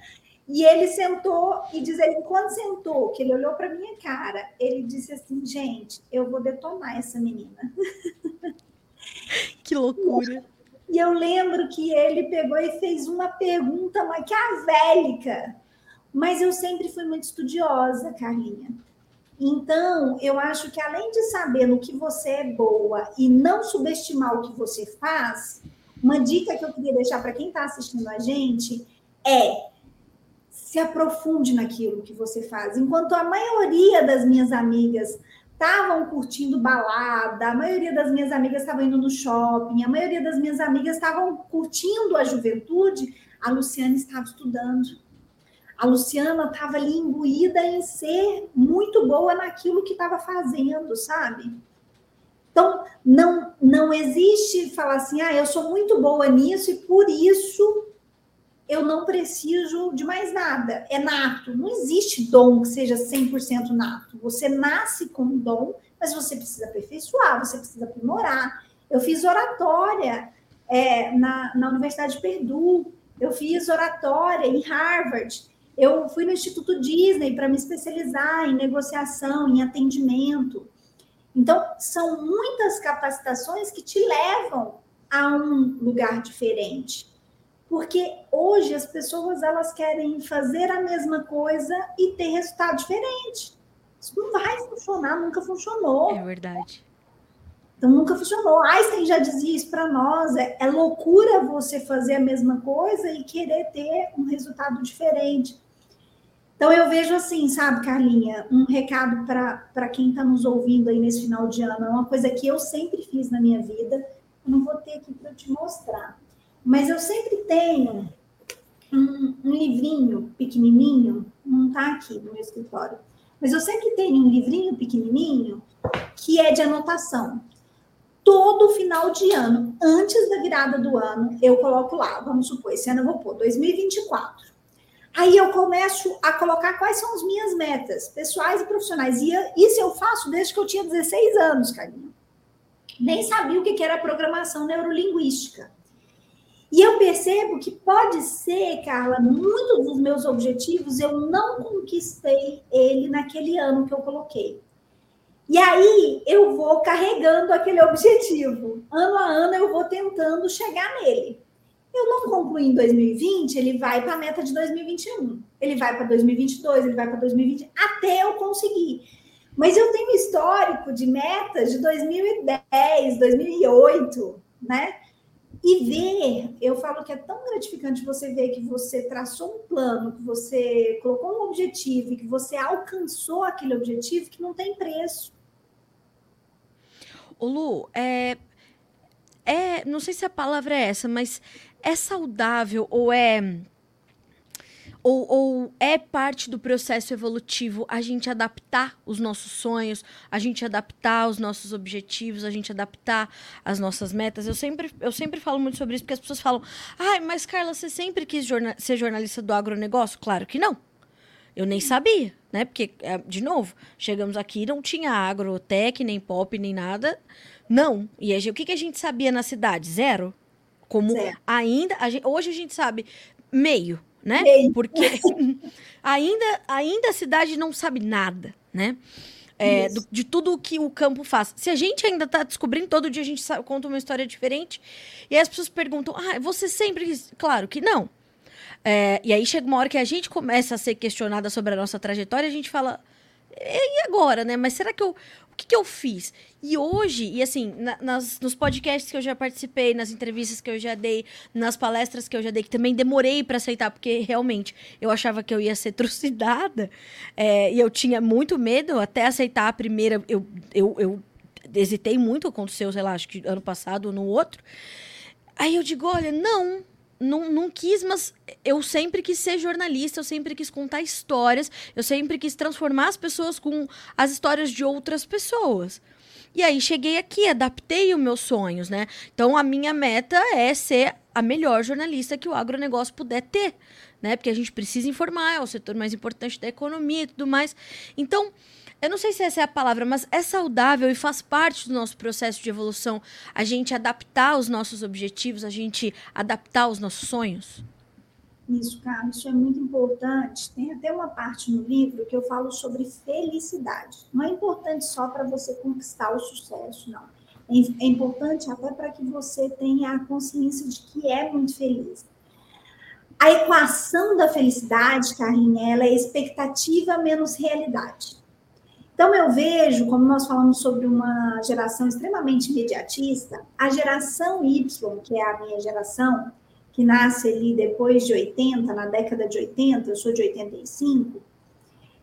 E ele sentou e diz ele quando sentou, que ele olhou para minha cara, ele disse assim, gente, eu vou detonar essa menina. Que loucura. E eu lembro que ele pegou e fez uma pergunta maquiavélica. Mas eu sempre fui muito estudiosa, Carlinha. Então, eu acho que além de saber no que você é boa e não subestimar o que você faz, uma dica que eu queria deixar para quem está assistindo a gente é se aprofunde naquilo que você faz. Enquanto a maioria das minhas amigas estavam curtindo balada, a maioria das minhas amigas estavam indo no shopping, a maioria das minhas amigas estavam curtindo a juventude, a Luciana estava estudando. A Luciana estava ali imbuída em ser muito boa naquilo que estava fazendo, sabe? Então, não, não existe falar assim, ah, eu sou muito boa nisso e por isso eu não preciso de mais nada. É nato. Não existe dom que seja 100% nato. Você nasce com dom, mas você precisa aperfeiçoar, você precisa aprimorar. Eu fiz oratória é, na, na Universidade de Purdue, eu fiz oratória em Harvard. Eu fui no Instituto Disney para me especializar em negociação, em atendimento. Então, são muitas capacitações que te levam a um lugar diferente. Porque hoje as pessoas elas querem fazer a mesma coisa e ter resultado diferente. Isso não vai funcionar, nunca funcionou. É verdade. Então nunca funcionou. Einstein já dizia isso para nós: é, é, loucura você fazer a mesma coisa e querer ter um resultado diferente. Então, eu vejo assim, sabe, Carlinha, um recado para quem está nos ouvindo aí nesse final de ano. É uma coisa que eu sempre fiz na minha vida. Eu não vou ter aqui para te mostrar. Mas eu sempre tenho um, um livrinho pequenininho, não está aqui no meu escritório, mas eu sempre tenho um livrinho pequenininho que é de anotação. Todo final de ano, antes da virada do ano, eu coloco lá, vamos supor, esse ano eu vou pôr 2024. Aí eu começo a colocar quais são as minhas metas pessoais e profissionais. E isso eu faço desde que eu tinha 16 anos, Carlinhos. Nem sabia o que era programação neurolinguística. E eu percebo que pode ser, Carla, muitos dos meus objetivos eu não conquistei ele naquele ano que eu coloquei. E aí eu vou carregando aquele objetivo. Ano a ano eu vou tentando chegar nele eu não concluí em 2020, ele vai para a meta de 2021, ele vai para 2022, ele vai para 2020, até eu conseguir. Mas eu tenho histórico de metas de 2010, 2008, né? E ver, eu falo que é tão gratificante você ver que você traçou um plano, que você colocou um objetivo, que você alcançou aquele objetivo que não tem preço. O Lu, é, é, não sei se a palavra é essa, mas é saudável ou é ou, ou, é parte do processo evolutivo a gente adaptar os nossos sonhos, a gente adaptar os nossos objetivos, a gente adaptar as nossas metas. Eu sempre, eu sempre falo muito sobre isso, porque as pessoas falam: ai, mas Carla, você sempre quis jorna ser jornalista do agronegócio? Claro que não. Eu nem sabia, né? Porque, é, de novo, chegamos aqui não tinha agrotec, nem pop, nem nada. Não. E a, o que, que a gente sabia na cidade? Zero. Como certo. ainda. A gente, hoje a gente sabe meio, né? Meio. Porque ainda, ainda a cidade não sabe nada. né? É, do, de tudo o que o campo faz. Se a gente ainda está descobrindo, todo dia a gente sabe, conta uma história diferente, e aí as pessoas perguntam: ah, você sempre. Claro que não. É, e aí chega uma hora que a gente começa a ser questionada sobre a nossa trajetória, a gente fala, e agora, né? Mas será que eu. Que, que eu fiz? E hoje, e assim, na, nas, nos podcasts que eu já participei, nas entrevistas que eu já dei, nas palestras que eu já dei, que também demorei para aceitar, porque realmente eu achava que eu ia ser trucidada, é, e eu tinha muito medo até aceitar a primeira. Eu, eu, eu hesitei muito, aconteceu, sei lá, acho que ano passado ou no outro. Aí eu digo, olha, não, não, não quis, mas eu sempre quis ser jornalista, eu sempre quis contar histórias, eu sempre quis transformar as pessoas com as histórias de outras pessoas. E aí cheguei aqui, adaptei os meus sonhos, né? Então a minha meta é ser a melhor jornalista que o agronegócio puder ter, né? Porque a gente precisa informar, é o setor mais importante da economia e tudo mais. Então, eu não sei se essa é a palavra, mas é saudável e faz parte do nosso processo de evolução a gente adaptar os nossos objetivos, a gente adaptar os nossos sonhos? Isso, Carlos, isso é muito importante. Tem até uma parte no livro que eu falo sobre felicidade. Não é importante só para você conquistar o sucesso, não. É, é importante até para que você tenha a consciência de que é muito feliz. A equação da felicidade, Carlinha, ela é expectativa menos realidade. Então, eu vejo, como nós falamos sobre uma geração extremamente imediatista, a geração Y, que é a minha geração, que nasce ali depois de 80, na década de 80, eu sou de 85,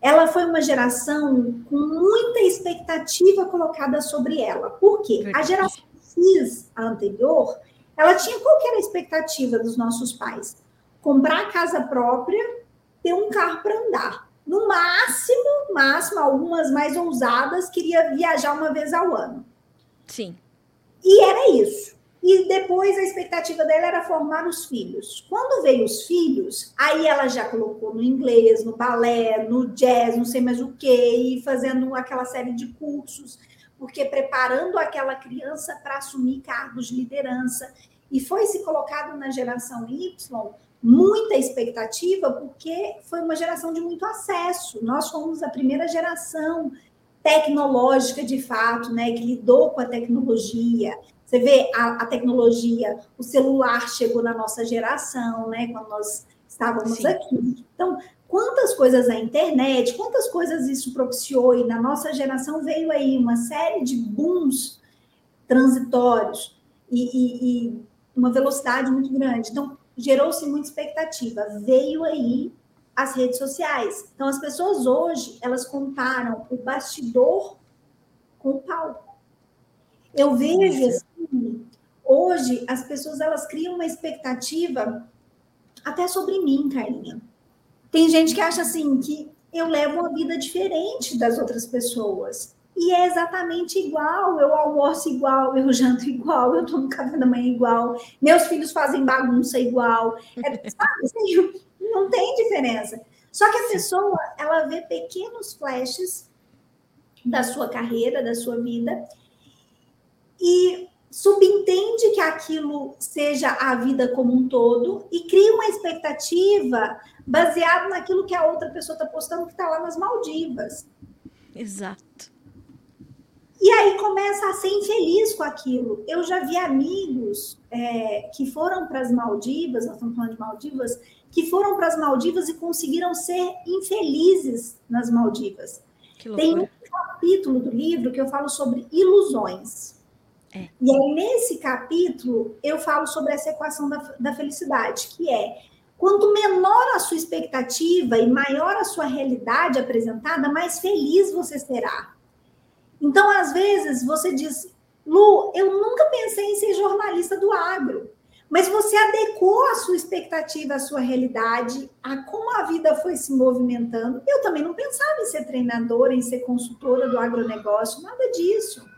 ela foi uma geração com muita expectativa colocada sobre ela. Por quê? A geração X, a anterior, ela tinha qual era a expectativa dos nossos pais? Comprar casa própria, ter um carro para andar. No máximo, máximo, algumas mais ousadas, queria viajar uma vez ao ano. Sim. E era isso. E depois a expectativa dela era formar os filhos. Quando veio os filhos, aí ela já colocou no inglês, no balé, no jazz, não sei mais o quê, e fazendo aquela série de cursos, porque preparando aquela criança para assumir cargos de liderança. E foi se colocado na geração Y muita expectativa, porque foi uma geração de muito acesso. Nós fomos a primeira geração tecnológica, de fato, né, que lidou com a tecnologia. Você vê a, a tecnologia, o celular chegou na nossa geração, né, quando nós estávamos Sim. aqui. Então, quantas coisas a internet, quantas coisas isso propiciou, e na nossa geração veio aí uma série de booms transitórios e, e, e uma velocidade muito grande. Então, gerou-se muita expectativa. Veio aí as redes sociais. Então, as pessoas hoje, elas comparam o bastidor com o palco. Eu vejo assim, hoje as pessoas elas criam uma expectativa até sobre mim, Carlinha. Tem gente que acha assim que eu levo uma vida diferente das outras pessoas. E é exatamente igual. Eu almoço igual, eu janto igual, eu tomo café da manhã igual, meus filhos fazem bagunça igual. É, sabe, assim, não tem diferença. Só que a pessoa, ela vê pequenos flashes da sua carreira, da sua vida, e subentende que aquilo seja a vida como um todo e cria uma expectativa baseada naquilo que a outra pessoa está postando que está lá nas Maldivas. Exato. E aí começa a ser infeliz com aquilo. Eu já vi amigos é, que foram para as Maldivas, nós estamos falando de Maldivas, que foram para as Maldivas e conseguiram ser infelizes nas Maldivas. Tem um capítulo do livro que eu falo sobre ilusões. É. E aí, nesse capítulo, eu falo sobre essa equação da, da felicidade, que é quanto menor a sua expectativa e maior a sua realidade apresentada, mais feliz você será. Então, às vezes, você diz, Lu, eu nunca pensei em ser jornalista do agro, mas você adequou a sua expectativa, a sua realidade, a como a vida foi se movimentando. Eu também não pensava em ser treinadora, em ser consultora do agronegócio, nada disso.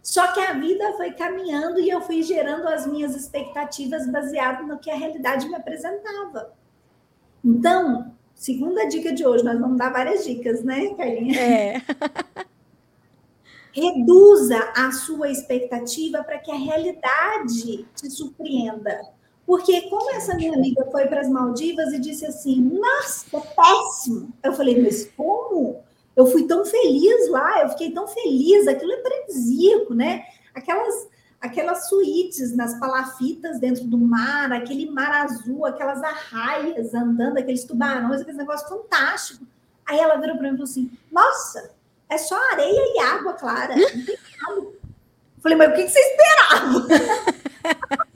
Só que a vida foi caminhando e eu fui gerando as minhas expectativas baseado no que a realidade me apresentava. Então, Segunda dica de hoje, nós vamos dar várias dicas, né, Carlinha? É. Reduza a sua expectativa para que a realidade te surpreenda. Porque como essa minha amiga foi para as Maldivas e disse assim, nossa, péssimo. Eu falei, mas como? Eu fui tão feliz lá, eu fiquei tão feliz, aquilo é paradisíaco, né? Aquelas aquelas suítes nas palafitas dentro do mar, aquele mar azul, aquelas arraias andando, aqueles tubarões, aquele negócio fantástico. Aí ela virou para mim e falou assim: Nossa, é só areia e água clara, não tem nada. Falei, mas o que você esperava?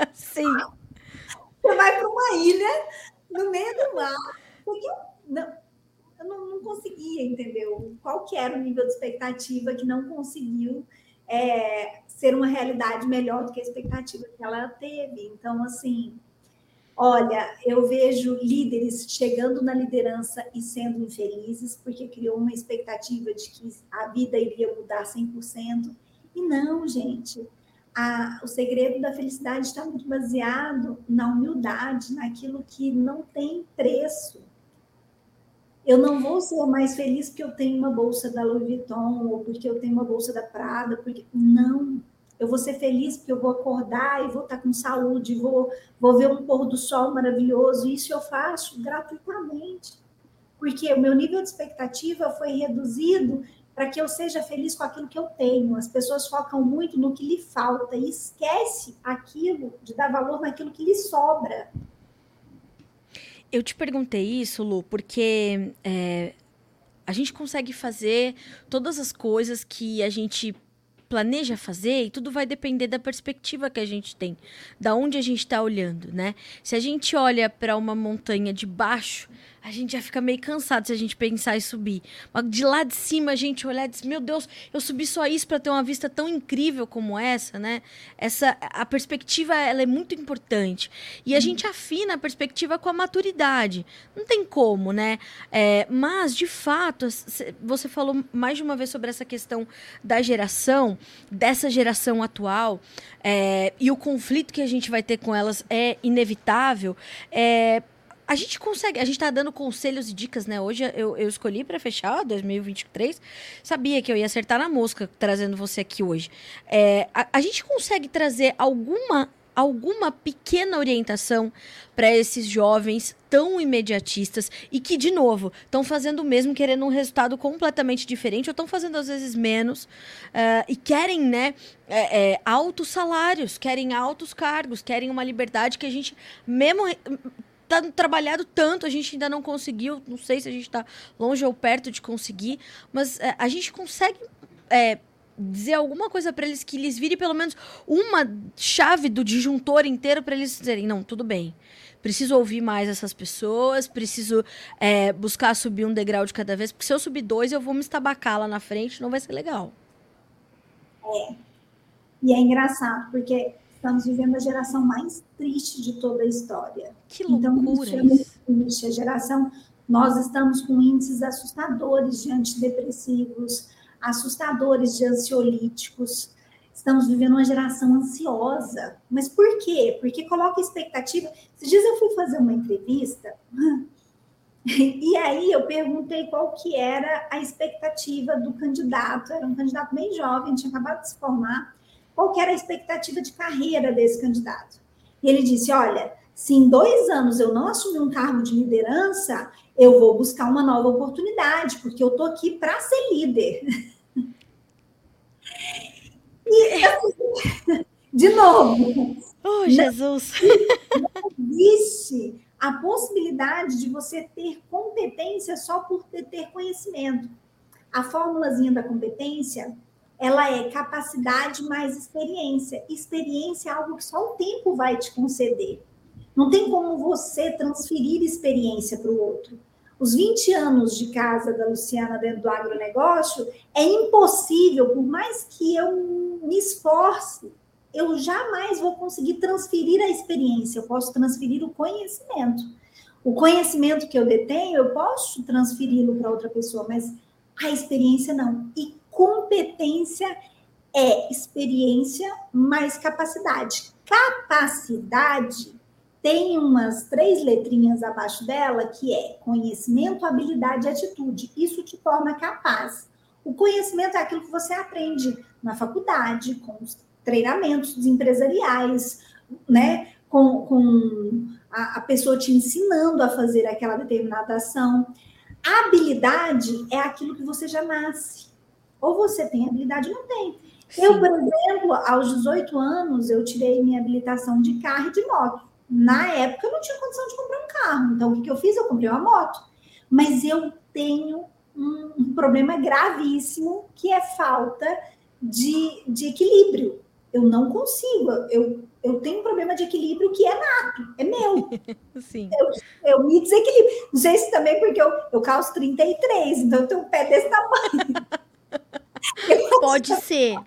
Sim. Você vai para uma ilha no meio do mar. Porque eu não, eu não, não conseguia, entendeu? Qual que era o nível de expectativa que não conseguiu é, ser uma realidade melhor do que a expectativa que ela teve. Então, assim, olha, eu vejo líderes chegando na liderança e sendo infelizes porque criou uma expectativa de que a vida iria mudar 100%. E não, gente. A, o segredo da felicidade está muito baseado na humildade, naquilo que não tem preço eu não vou ser mais feliz porque eu tenho uma bolsa da Louis Vuitton ou porque eu tenho uma bolsa da Prada, porque não. Eu vou ser feliz porque eu vou acordar e vou estar com saúde, vou, vou ver um pôr do sol maravilhoso. Isso eu faço gratuitamente. Porque o meu nível de expectativa foi reduzido para que eu seja feliz com aquilo que eu tenho. As pessoas focam muito no que lhe falta e esquece aquilo de dar valor naquilo que lhe sobra. Eu te perguntei isso, Lu, porque é, a gente consegue fazer todas as coisas que a gente planeja fazer e tudo vai depender da perspectiva que a gente tem, da onde a gente está olhando, né? Se a gente olha para uma montanha de baixo, a gente já fica meio cansado se a gente pensar em subir. Mas de lá de cima a gente olhar e dizer, meu Deus, eu subi só isso para ter uma vista tão incrível como essa, né? Essa a perspectiva ela é muito importante e a uhum. gente afina a perspectiva com a maturidade. Não tem como, né? É, mas de fato você falou mais de uma vez sobre essa questão da geração, dessa geração atual é, e o conflito que a gente vai ter com elas é inevitável. É, a gente consegue, a gente tá dando conselhos e dicas, né? Hoje eu, eu escolhi para fechar 2023. Sabia que eu ia acertar na mosca trazendo você aqui hoje. É, a, a gente consegue trazer alguma alguma pequena orientação para esses jovens tão imediatistas e que, de novo, estão fazendo o mesmo, querendo um resultado completamente diferente, ou estão fazendo às vezes menos, uh, e querem, né, é, é, altos salários, querem altos cargos, querem uma liberdade que a gente, mesmo tá trabalhado tanto, a gente ainda não conseguiu. Não sei se a gente está longe ou perto de conseguir, mas é, a gente consegue é, dizer alguma coisa para eles que lhes vire pelo menos uma chave do disjuntor inteiro para eles dizerem: não, tudo bem. Preciso ouvir mais essas pessoas, preciso é, buscar subir um degrau de cada vez, porque se eu subir dois, eu vou me estabacar lá na frente, não vai ser legal. É. E é engraçado, porque estamos vivendo a geração mais triste de toda a história. Que então, loucura então, isso. triste. A geração, nós estamos com índices assustadores de antidepressivos, assustadores de ansiolíticos. Estamos vivendo uma geração ansiosa. Mas por quê? Porque coloca expectativa. Esses dias eu fui fazer uma entrevista e aí eu perguntei qual que era a expectativa do candidato. Era um candidato bem jovem, tinha acabado de se formar qual era a expectativa de carreira desse candidato. E ele disse: olha, se em dois anos eu não assumir um cargo de liderança, eu vou buscar uma nova oportunidade, porque eu estou aqui para ser líder. E, assim, de novo. Oh, Jesus! Não existe a possibilidade de você ter competência só por ter, ter conhecimento. A fórmulazinha da competência ela é capacidade mais experiência. Experiência é algo que só o tempo vai te conceder. Não tem como você transferir experiência para o outro. Os 20 anos de casa da Luciana dentro do agronegócio é impossível, por mais que eu me esforce, eu jamais vou conseguir transferir a experiência, eu posso transferir o conhecimento. O conhecimento que eu detenho, eu posso transferi-lo para outra pessoa, mas a experiência não. E competência é experiência mais capacidade. Capacidade tem umas três letrinhas abaixo dela que é conhecimento, habilidade e atitude. Isso te torna capaz. O conhecimento é aquilo que você aprende na faculdade, com os treinamentos empresariais, né? com, com a, a pessoa te ensinando a fazer aquela determinada ação. A habilidade é aquilo que você já nasce. Ou você tem habilidade ou não tem. Sim. Eu, por exemplo, aos 18 anos, eu tirei minha habilitação de carro e de moto. Na época, eu não tinha condição de comprar um carro. Então, o que, eu fiz? Eu comprei uma moto. Mas eu tenho um, um problema gravíssimo, que é falta de, de equilíbrio. Eu não consigo. Eu, eu tenho um problema de equilíbrio que é nato, é meu. Sim. Eu, eu me desequilibro. Não sei se também porque eu, eu calço 33, então eu tenho um pé desse tamanho. Pode ser.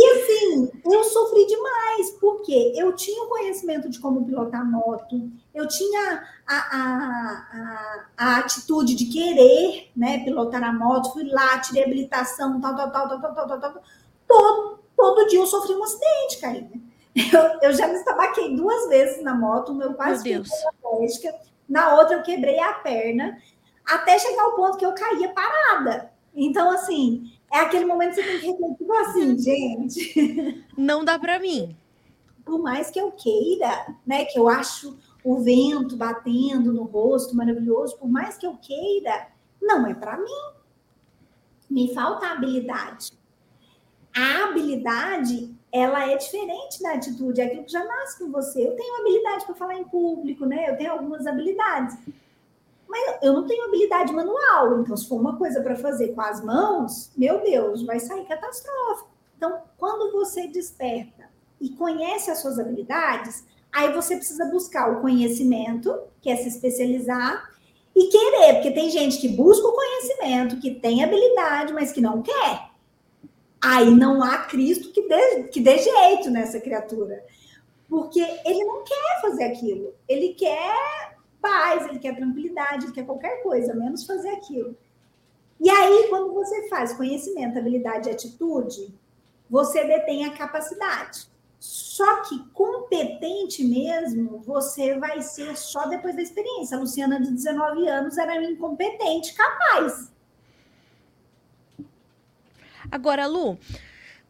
E assim, eu sofri demais, porque eu tinha o conhecimento de como pilotar moto, eu tinha a, a, a, a, atitude de querer né, pilotar a moto, fui lá, tirei habilitação, tal, tal, tal, tal, tal, tal, tal, tal. Todo, todo dia eu sofri um acidente, Karina. Eu, eu já me estabaquei duas vezes na moto, meu quase meu Deus. Na outra eu quebrei a perna, até chegar ao ponto que eu caía parada. Então, assim, é aquele momento que você tem que refletir tipo assim, gente. Não dá para mim. Por mais que eu queira, né? Que eu acho o vento batendo no rosto maravilhoso, por mais que eu queira, não é para mim. Me falta a habilidade. A habilidade, ela é diferente da atitude, é aquilo que já nasce com você. Eu tenho habilidade para falar em público, né? Eu tenho algumas habilidades. Mas eu não tenho habilidade manual, então se for uma coisa para fazer com as mãos, meu Deus, vai sair catastrófico. Então, quando você desperta e conhece as suas habilidades, aí você precisa buscar o conhecimento, que é se especializar, e querer, porque tem gente que busca o conhecimento, que tem habilidade, mas que não quer. Aí não há Cristo que dê, que dê jeito nessa criatura. Porque ele não quer fazer aquilo. Ele quer paz, ele quer tranquilidade, ele quer qualquer coisa, menos fazer aquilo. E aí, quando você faz conhecimento, habilidade e atitude, você detém a capacidade. Só que competente mesmo, você vai ser só depois da experiência. A Luciana, de 19 anos, era incompetente, capaz. Agora, Lu,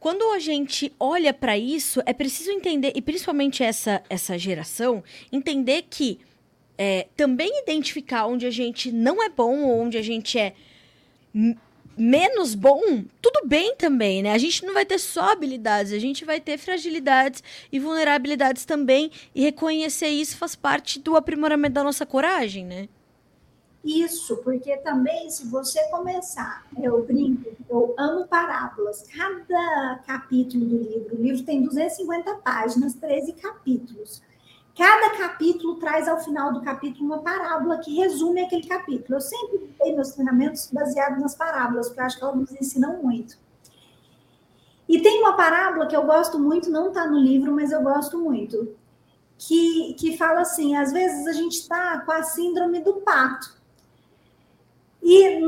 quando a gente olha para isso, é preciso entender, e principalmente essa, essa geração, entender que é, também identificar onde a gente não é bom ou onde a gente é menos bom, tudo bem também, né? A gente não vai ter só habilidades, a gente vai ter fragilidades e vulnerabilidades também, e reconhecer isso faz parte do aprimoramento da nossa coragem, né? Isso, porque também, se você começar, eu brinco, eu amo parábolas. Cada capítulo do livro, o livro tem 250 páginas, 13 capítulos. Cada capítulo traz ao final do capítulo uma parábola que resume aquele capítulo. Eu sempre dei meus treinamentos baseados nas parábolas, porque eu acho que elas nos ensinam muito. E tem uma parábola que eu gosto muito, não está no livro, mas eu gosto muito, que, que fala assim: às vezes a gente está com a síndrome do pato. E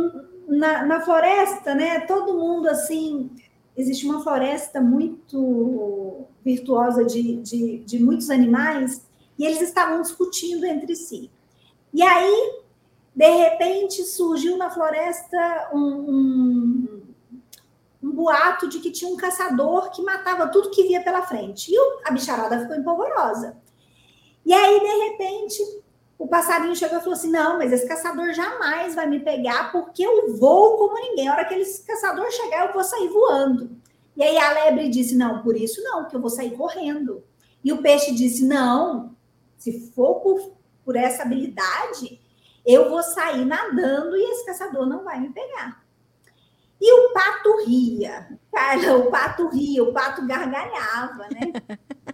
na, na floresta, né, todo mundo assim, existe uma floresta muito virtuosa de, de, de muitos animais, e eles estavam discutindo entre si. E aí, de repente, surgiu na floresta um, um, um boato de que tinha um caçador que matava tudo que via pela frente. E a bicharada ficou empolvorosa. E aí, de repente, o passarinho chegou e falou assim: Não, mas esse caçador jamais vai me pegar porque eu vou como ninguém. A hora que esse caçador chegar, eu vou sair voando. E aí a lebre disse: Não, por isso não, porque eu vou sair correndo. E o peixe disse: Não, se for por, por essa habilidade, eu vou sair nadando e esse caçador não vai me pegar. E o pato ria, cara, o pato ria, o pato gargalhava, né?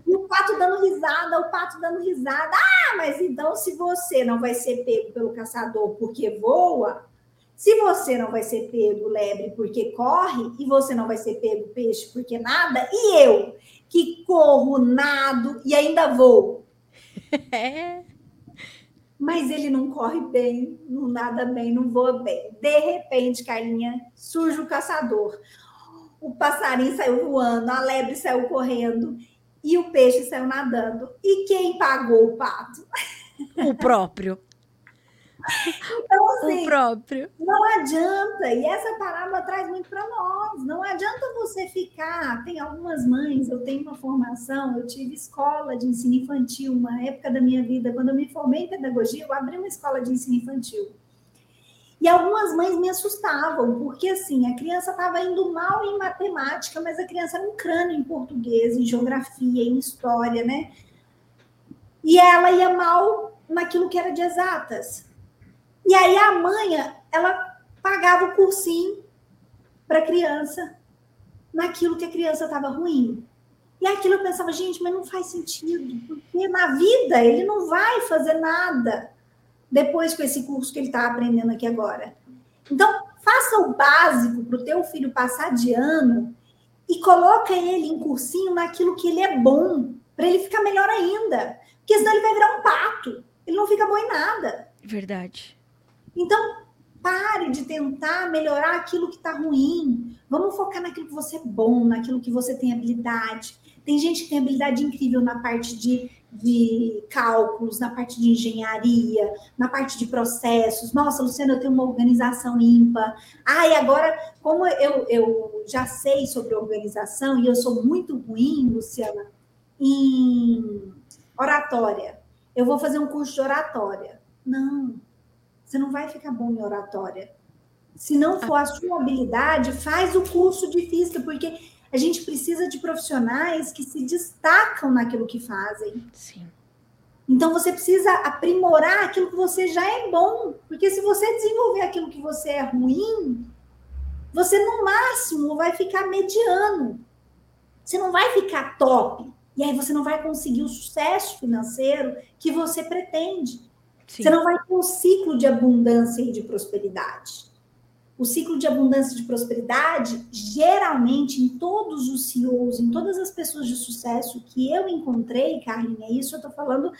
E o pato dando risada, o pato dando risada. Ah, mas então se você não vai ser pego pelo caçador porque voa, se você não vai ser pego lebre porque corre, e você não vai ser pego peixe porque nada, e eu que corro, nado e ainda vou, é. Mas ele não corre bem, não nada bem, não voa bem. De repente, Carlinha, surge o caçador. O passarinho saiu voando, a lebre saiu correndo e o peixe saiu nadando. E quem pagou o pato? O próprio. Então, assim, o próprio. Não adianta, e essa parábola traz muito para nós. Não adianta você ficar. Tem algumas mães, eu tenho uma formação, eu tive escola de ensino infantil, uma época da minha vida, quando eu me formei em pedagogia, eu abri uma escola de ensino infantil. E algumas mães me assustavam, porque assim, a criança estava indo mal em matemática, mas a criança era um crânio em português, em geografia, em história, né? E ela ia mal naquilo que era de exatas. E aí a mãe, ela pagava o cursinho para a criança naquilo que a criança estava ruim. E aquilo eu pensava, gente, mas não faz sentido, porque na vida ele não vai fazer nada depois com esse curso que ele está aprendendo aqui agora. Então, faça o básico para o teu filho passar de ano e coloca ele em cursinho naquilo que ele é bom, para ele ficar melhor ainda. Porque senão ele vai virar um pato. Ele não fica bom em nada. Verdade. Então, pare de tentar melhorar aquilo que está ruim. Vamos focar naquilo que você é bom, naquilo que você tem habilidade. Tem gente que tem habilidade incrível na parte de, de cálculos, na parte de engenharia, na parte de processos. Nossa, Luciana, eu tenho uma organização ímpar. Ah, e agora, como eu, eu já sei sobre organização e eu sou muito ruim, Luciana, em oratória. Eu vou fazer um curso de oratória. Não, você não vai ficar bom em oratória. Se não for a sua habilidade, faz o curso de física, porque a gente precisa de profissionais que se destacam naquilo que fazem. Sim. Então você precisa aprimorar aquilo que você já é bom, porque se você desenvolver aquilo que você é ruim, você no máximo vai ficar mediano. Você não vai ficar top. E aí você não vai conseguir o sucesso financeiro que você pretende. Sim. Você não vai ter um ciclo de abundância e de prosperidade o ciclo de abundância e de prosperidade, geralmente em todos os CEOs, em todas as pessoas de sucesso que eu encontrei, Carlinha, isso eu estou falando,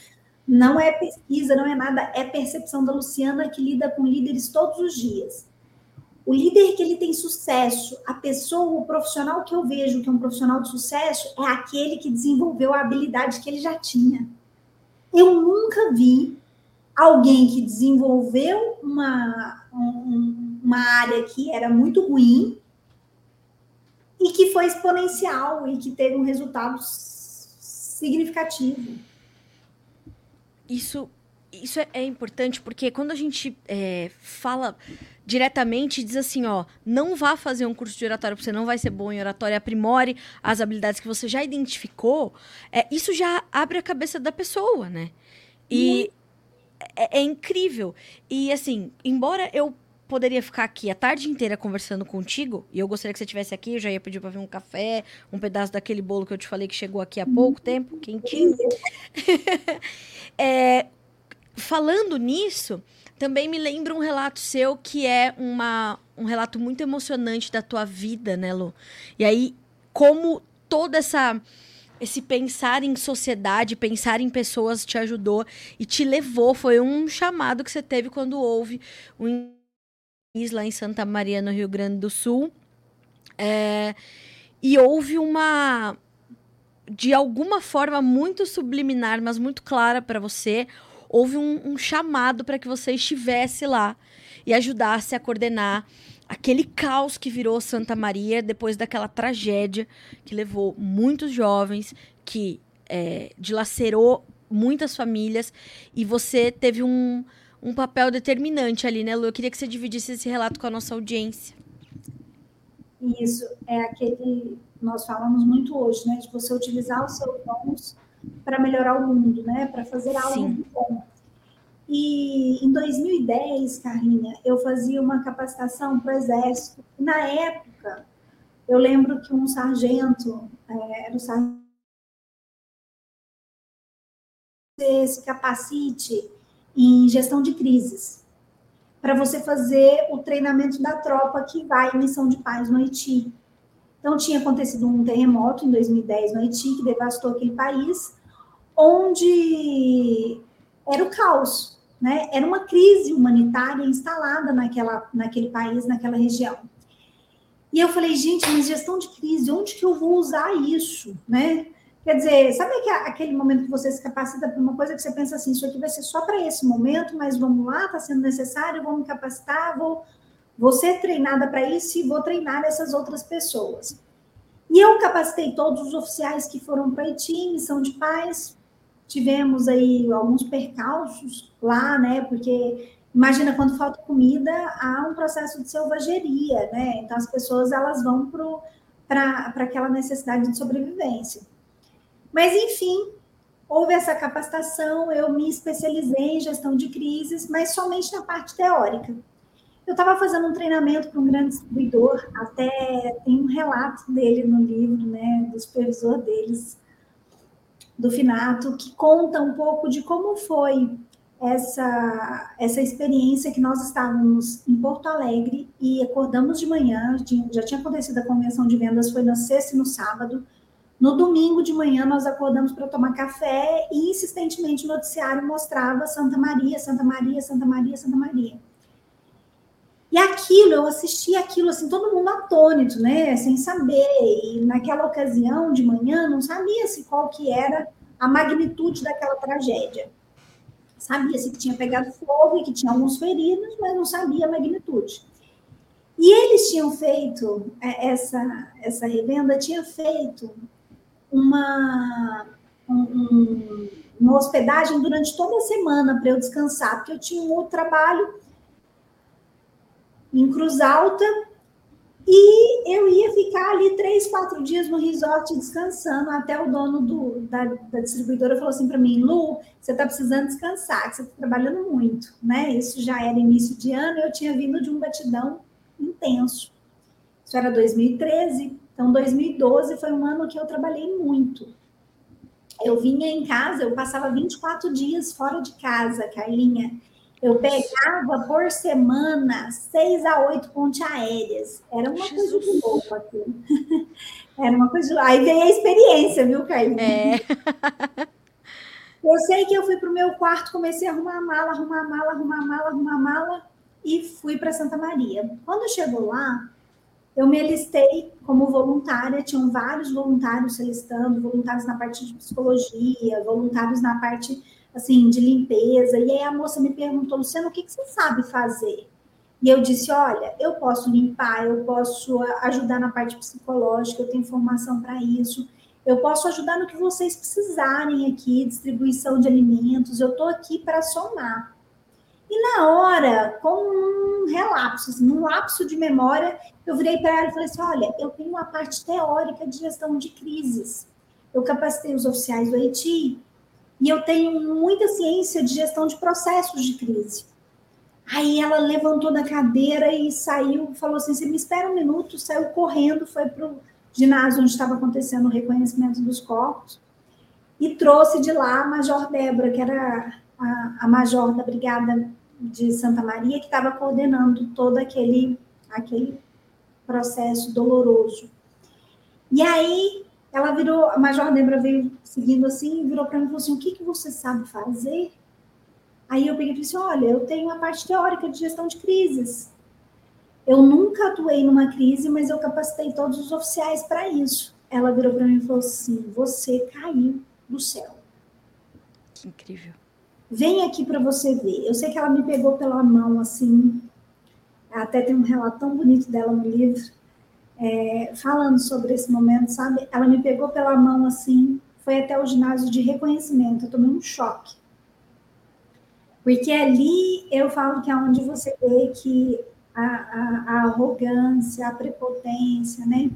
não é pesquisa, não é nada, é percepção da Luciana que lida com líderes todos os dias. O líder que ele tem sucesso, a pessoa, o profissional que eu vejo que é um profissional de sucesso, é aquele que desenvolveu a habilidade que ele já tinha. Eu nunca vi alguém que desenvolveu uma, um, uma área que era muito ruim e que foi exponencial e que teve um resultado significativo. Isso, isso é, é importante porque quando a gente é, fala diretamente diz assim, ó, não vá fazer um curso de oratória, porque você não vai ser bom em oratória, aprimore as habilidades que você já identificou, é, isso já abre a cabeça da pessoa, né? E é, é, incrível. E assim, embora eu poderia ficar aqui a tarde inteira conversando contigo, e eu gostaria que você estivesse aqui, eu já ia pedir para ver um café, um pedaço daquele bolo que eu te falei que chegou aqui há pouco tempo, quentinho. é, falando nisso, também me lembra um relato seu que é uma, um relato muito emocionante da tua vida, né, Lu? E aí, como toda essa esse pensar em sociedade, pensar em pessoas te ajudou e te levou, foi um chamado que você teve quando houve um lá em Santa Maria, no Rio Grande do Sul. É, e houve uma, de alguma forma muito subliminar, mas muito clara para você, houve um, um chamado para que você estivesse lá e ajudasse a coordenar aquele caos que virou Santa Maria depois daquela tragédia que levou muitos jovens, que é, dilacerou muitas famílias e você teve um, um papel determinante ali, né, Lu? Eu queria que você dividisse esse relato com a nossa audiência. Isso, é aquele nós falamos muito hoje, né, de você utilizar os seus dons para melhorar o mundo, né, para fazer algo Sim. bom. E em 2010, Carlinha, eu fazia uma capacitação para o Exército. Na época, eu lembro que um sargento, é, era o sargento, se capacite em gestão de crises, para você fazer o treinamento da tropa que vai em missão de paz no Haiti. Então, tinha acontecido um terremoto em 2010 no Haiti, que devastou aquele país, onde era o caos, né? Era uma crise humanitária instalada naquela, naquele país, naquela região. E eu falei, gente, mas gestão de crise, onde que eu vou usar isso, né? Quer dizer, sabe aquele momento que você se capacita para uma coisa que você pensa assim, isso aqui vai ser só para esse momento, mas vamos lá, está sendo necessário, vou me capacitar, vou, vou ser treinada para isso e vou treinar essas outras pessoas. E eu capacitei todos os oficiais que foram para Haiti, missão de paz. Tivemos aí alguns percalços lá, né? Porque imagina quando falta comida, há um processo de selvageria, né? Então as pessoas elas vão para aquela necessidade de sobrevivência. Mas enfim, houve essa capacitação, eu me especializei em gestão de crises, mas somente na parte teórica. Eu estava fazendo um treinamento para um grande distribuidor, até tem um relato dele no livro, né, do supervisor deles, do Finato, que conta um pouco de como foi essa, essa experiência que nós estávamos em Porto Alegre e acordamos de manhã, já tinha acontecido a convenção de vendas, foi na sexta e no sábado. No domingo de manhã, nós acordamos para tomar café e insistentemente o noticiário mostrava Santa Maria, Santa Maria, Santa Maria, Santa Maria. E aquilo, eu assisti aquilo assim, todo mundo atônito, né? Sem saber. E naquela ocasião de manhã, não sabia-se qual que era a magnitude daquela tragédia. Sabia-se que tinha pegado fogo e que tinha alguns feridos, mas não sabia a magnitude. E eles tinham feito, é, essa, essa revenda tinha feito uma, um, uma hospedagem durante toda a semana para eu descansar, porque eu tinha um outro trabalho em Cruz Alta, e eu ia ficar ali três, quatro dias no resort descansando, até o dono do, da, da distribuidora falou assim para mim, Lu, você está precisando descansar, que você está trabalhando muito, né? Isso já era início de ano, eu tinha vindo de um batidão intenso. Isso era 2013, então 2012 foi um ano que eu trabalhei muito. Eu vinha em casa, eu passava 24 dias fora de casa, Carlinha, eu pegava por semana seis a oito pontes aéreas. Era uma Jesus. coisa de louco aquilo. Era uma coisa de. Aí veio a experiência, viu, Carlinhos? É. Eu sei que eu fui para o meu quarto, comecei a arrumar a mala, arrumar a mala, arrumar a mala, arrumar a mala e fui para Santa Maria. Quando chegou lá, eu me alistei como voluntária, tinham vários voluntários se alistando, voluntários na parte de psicologia, voluntários na parte assim, de limpeza. E aí a moça me perguntou, Luciana, o que, que você sabe fazer? E eu disse, olha, eu posso limpar, eu posso ajudar na parte psicológica, eu tenho formação para isso. Eu posso ajudar no que vocês precisarem aqui, distribuição de alimentos, eu estou aqui para somar. E na hora, com um relapso, assim, um lapso de memória, eu virei para ela e falei assim: olha, eu tenho uma parte teórica de gestão de crises. Eu capacitei os oficiais do Haiti e eu tenho muita ciência de gestão de processos de crise. Aí ela levantou da cadeira e saiu, falou assim: você me espera um minuto, saiu correndo, foi para o ginásio onde estava acontecendo o reconhecimento dos corpos, e trouxe de lá a Major Débora, que era a, a major da Brigada de Santa Maria, que estava coordenando todo aquele, aquele processo doloroso. E aí ela virou, a Major Débora veio seguindo assim, virou para mim e falou assim: o que, que você sabe fazer? Aí eu peguei e disse: olha, eu tenho a parte teórica de gestão de crises. Eu nunca atuei numa crise, mas eu capacitei todos os oficiais para isso. Ela virou para mim e falou assim: você caiu do céu. Que incrível. Vem aqui para você ver. Eu sei que ela me pegou pela mão assim. Até tem um relato tão bonito dela no livro é, falando sobre esse momento, sabe? Ela me pegou pela mão assim, foi até o ginásio de reconhecimento, eu tomei um choque. Porque ali eu falo que é onde você vê que a, a, a arrogância, a prepotência, né?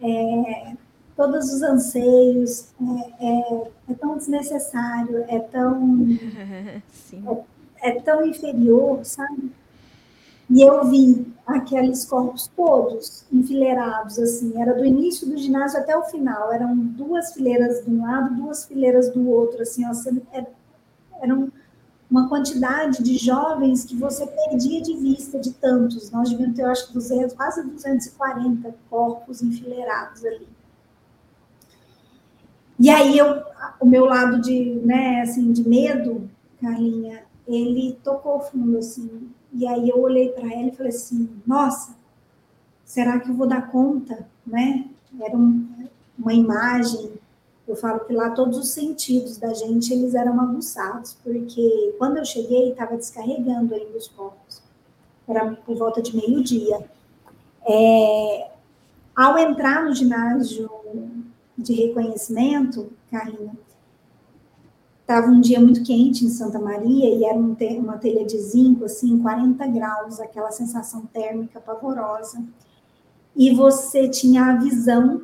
É, todos os anseios, é, é, é, tão desnecessário, é tão, é, é tão inferior, sabe? E eu vi aqueles corpos todos enfileirados, assim, era do início do ginásio até o final, eram duas fileiras de um lado, duas fileiras do outro, assim, ó, eram uma quantidade de jovens que você perdia de vista de tantos, nós devíamos ter, eu acho, 200, quase 240 corpos enfileirados ali. E aí eu, o meu lado de, né, assim, de medo, Carlinha, ele tocou fundo, assim, e aí eu olhei para ela e falei assim: nossa, será que eu vou dar conta? Né? Era um, uma imagem Eu falo que lá todos os sentidos da gente eles eram aguçados, porque quando eu cheguei estava descarregando ainda os corpos. Era por volta de meio-dia. É, ao entrar no ginásio de reconhecimento, Carrinha, estava um dia muito quente em Santa Maria e era um uma telha de zinco, assim, 40 graus, aquela sensação térmica pavorosa. E você tinha a visão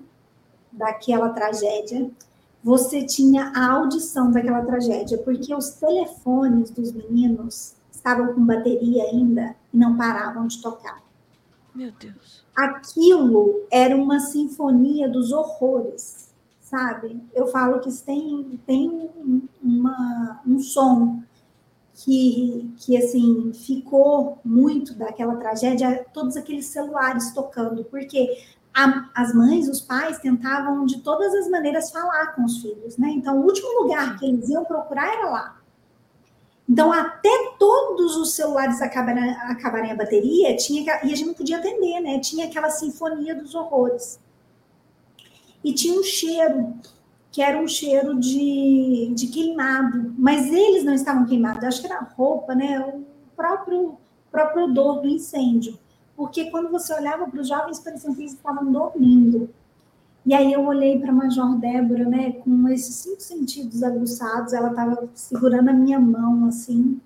daquela tragédia você tinha a audição daquela tragédia, porque os telefones dos meninos estavam com bateria ainda e não paravam de tocar. Meu Deus. Aquilo era uma sinfonia dos horrores, sabe? Eu falo que tem, tem uma, um som que, que assim ficou muito daquela tragédia, todos aqueles celulares tocando, porque a, as mães, os pais tentavam de todas as maneiras falar com os filhos, né? Então, o último lugar que eles iam procurar era lá. Então, até todos os celulares acabarem, acabarem a bateria, tinha e a gente não podia atender, né? Tinha aquela sinfonia dos horrores. E tinha um cheiro, que era um cheiro de, de queimado, mas eles não estavam queimados, acho que era roupa, né? O próprio, próprio odor do incêndio porque quando você olhava para os jovens, pareciam que eles estavam dormindo. E aí eu olhei para a Major Débora, né, com esses cinco sentidos aguçados, ela estava segurando a minha mão, assim,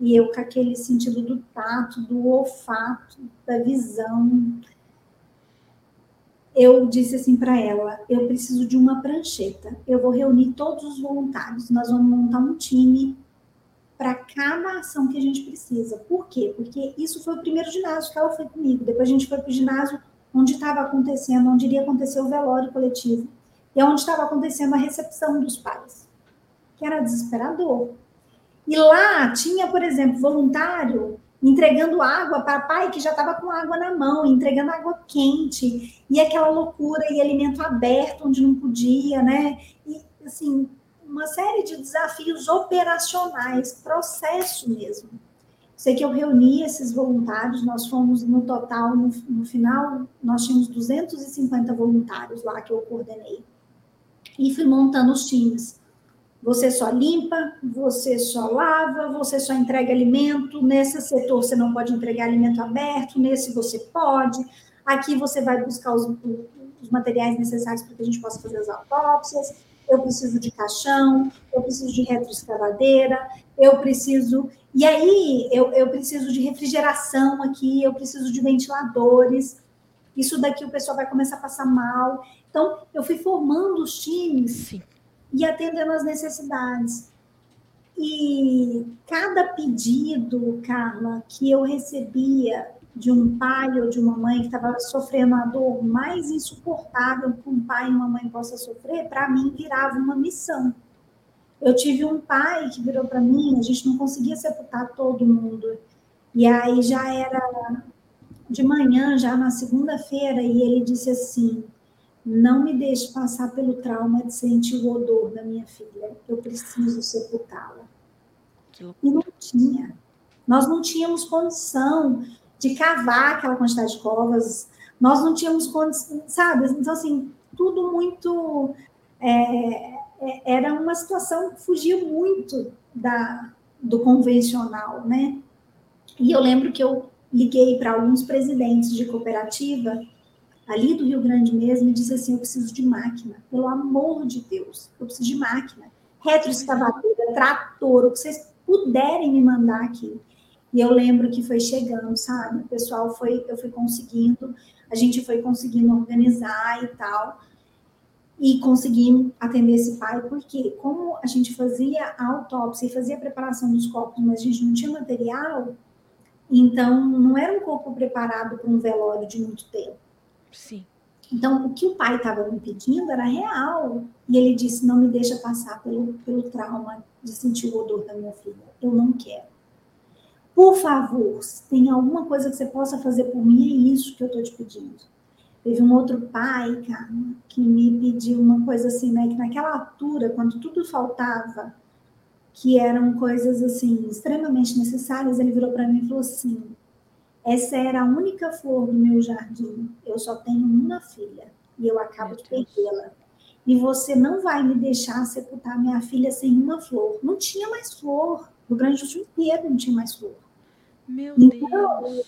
e eu com aquele sentido do tato, do olfato, da visão. Eu disse assim para ela: eu preciso de uma prancheta. Eu vou reunir todos os voluntários. Nós vamos montar um time para cada ação que a gente precisa. Por quê? Porque isso foi o primeiro ginásio que ela foi comigo. Depois a gente foi para o ginásio onde estava acontecendo, onde iria acontecer o velório coletivo, e onde estava acontecendo a recepção dos pais, que era desesperador. E lá tinha, por exemplo, voluntário entregando água para pai que já estava com água na mão, entregando água quente, e aquela loucura, e alimento aberto onde não podia, né? E, assim, uma série de desafios operacionais, processo mesmo. Sei que eu reuni esses voluntários, nós fomos no total, no, no final, nós tínhamos 250 voluntários lá que eu coordenei. E fui montando os times. Você só limpa, você só lava, você só entrega alimento. Nesse setor você não pode entregar alimento aberto, nesse você pode. Aqui você vai buscar os, os materiais necessários para que a gente possa fazer as autópsias eu preciso de caixão, eu preciso de retroescavadeira, eu preciso. E aí, eu, eu preciso de refrigeração aqui, eu preciso de ventiladores. Isso daqui o pessoal vai começar a passar mal. Então, eu fui formando os times Sim. E atendendo as necessidades. E cada pedido, Carla, que eu recebia de um pai ou de uma mãe que estava sofrendo a dor mais insuportável que um pai e uma mãe possa sofrer, para mim virava uma missão. Eu tive um pai que virou para mim, a gente não conseguia sepultar todo mundo. E aí já era de manhã, já na segunda-feira, e ele disse assim: Não me deixe passar pelo trauma de sentir o odor da minha filha, eu preciso sepultá-la. E não tinha. Nós não tínhamos condição de cavar aquela quantidade de covas. Nós não tínhamos condições, sabe? Então, assim, tudo muito. É, é, era uma situação que fugia muito da, do convencional, né? E eu lembro que eu liguei para alguns presidentes de cooperativa ali do Rio Grande mesmo e disse assim: eu preciso de máquina, pelo amor de Deus, eu preciso de máquina, retroescavadeira, trator, o que vocês puderem me mandar aqui. E eu lembro que foi chegando, sabe? O pessoal foi, eu fui conseguindo, a gente foi conseguindo organizar e tal, e conseguimos atender esse pai, porque como a gente fazia a autópsia e fazia a preparação dos corpos, mas a gente não tinha material, então não era um corpo preparado para um velório de muito tempo. Sim. Então, o que o pai estava me pedindo era real. E ele disse: não me deixa passar pelo, pelo trauma de sentir o odor da minha filha. Eu não quero. Por favor, se tem alguma coisa que você possa fazer por mim, é isso que eu estou te pedindo. Teve um outro pai, cara, que me pediu uma coisa assim, né? Que naquela altura, quando tudo faltava, que eram coisas assim extremamente necessárias, ele virou para mim e falou assim: essa era a única flor do meu jardim. Eu só tenho uma filha e eu acabo de perdê-la. e você não vai me deixar sepultar minha filha sem uma flor. Não tinha mais flor. O Grande do Sul inteiro não tinha mais flor. Meu então, Deus.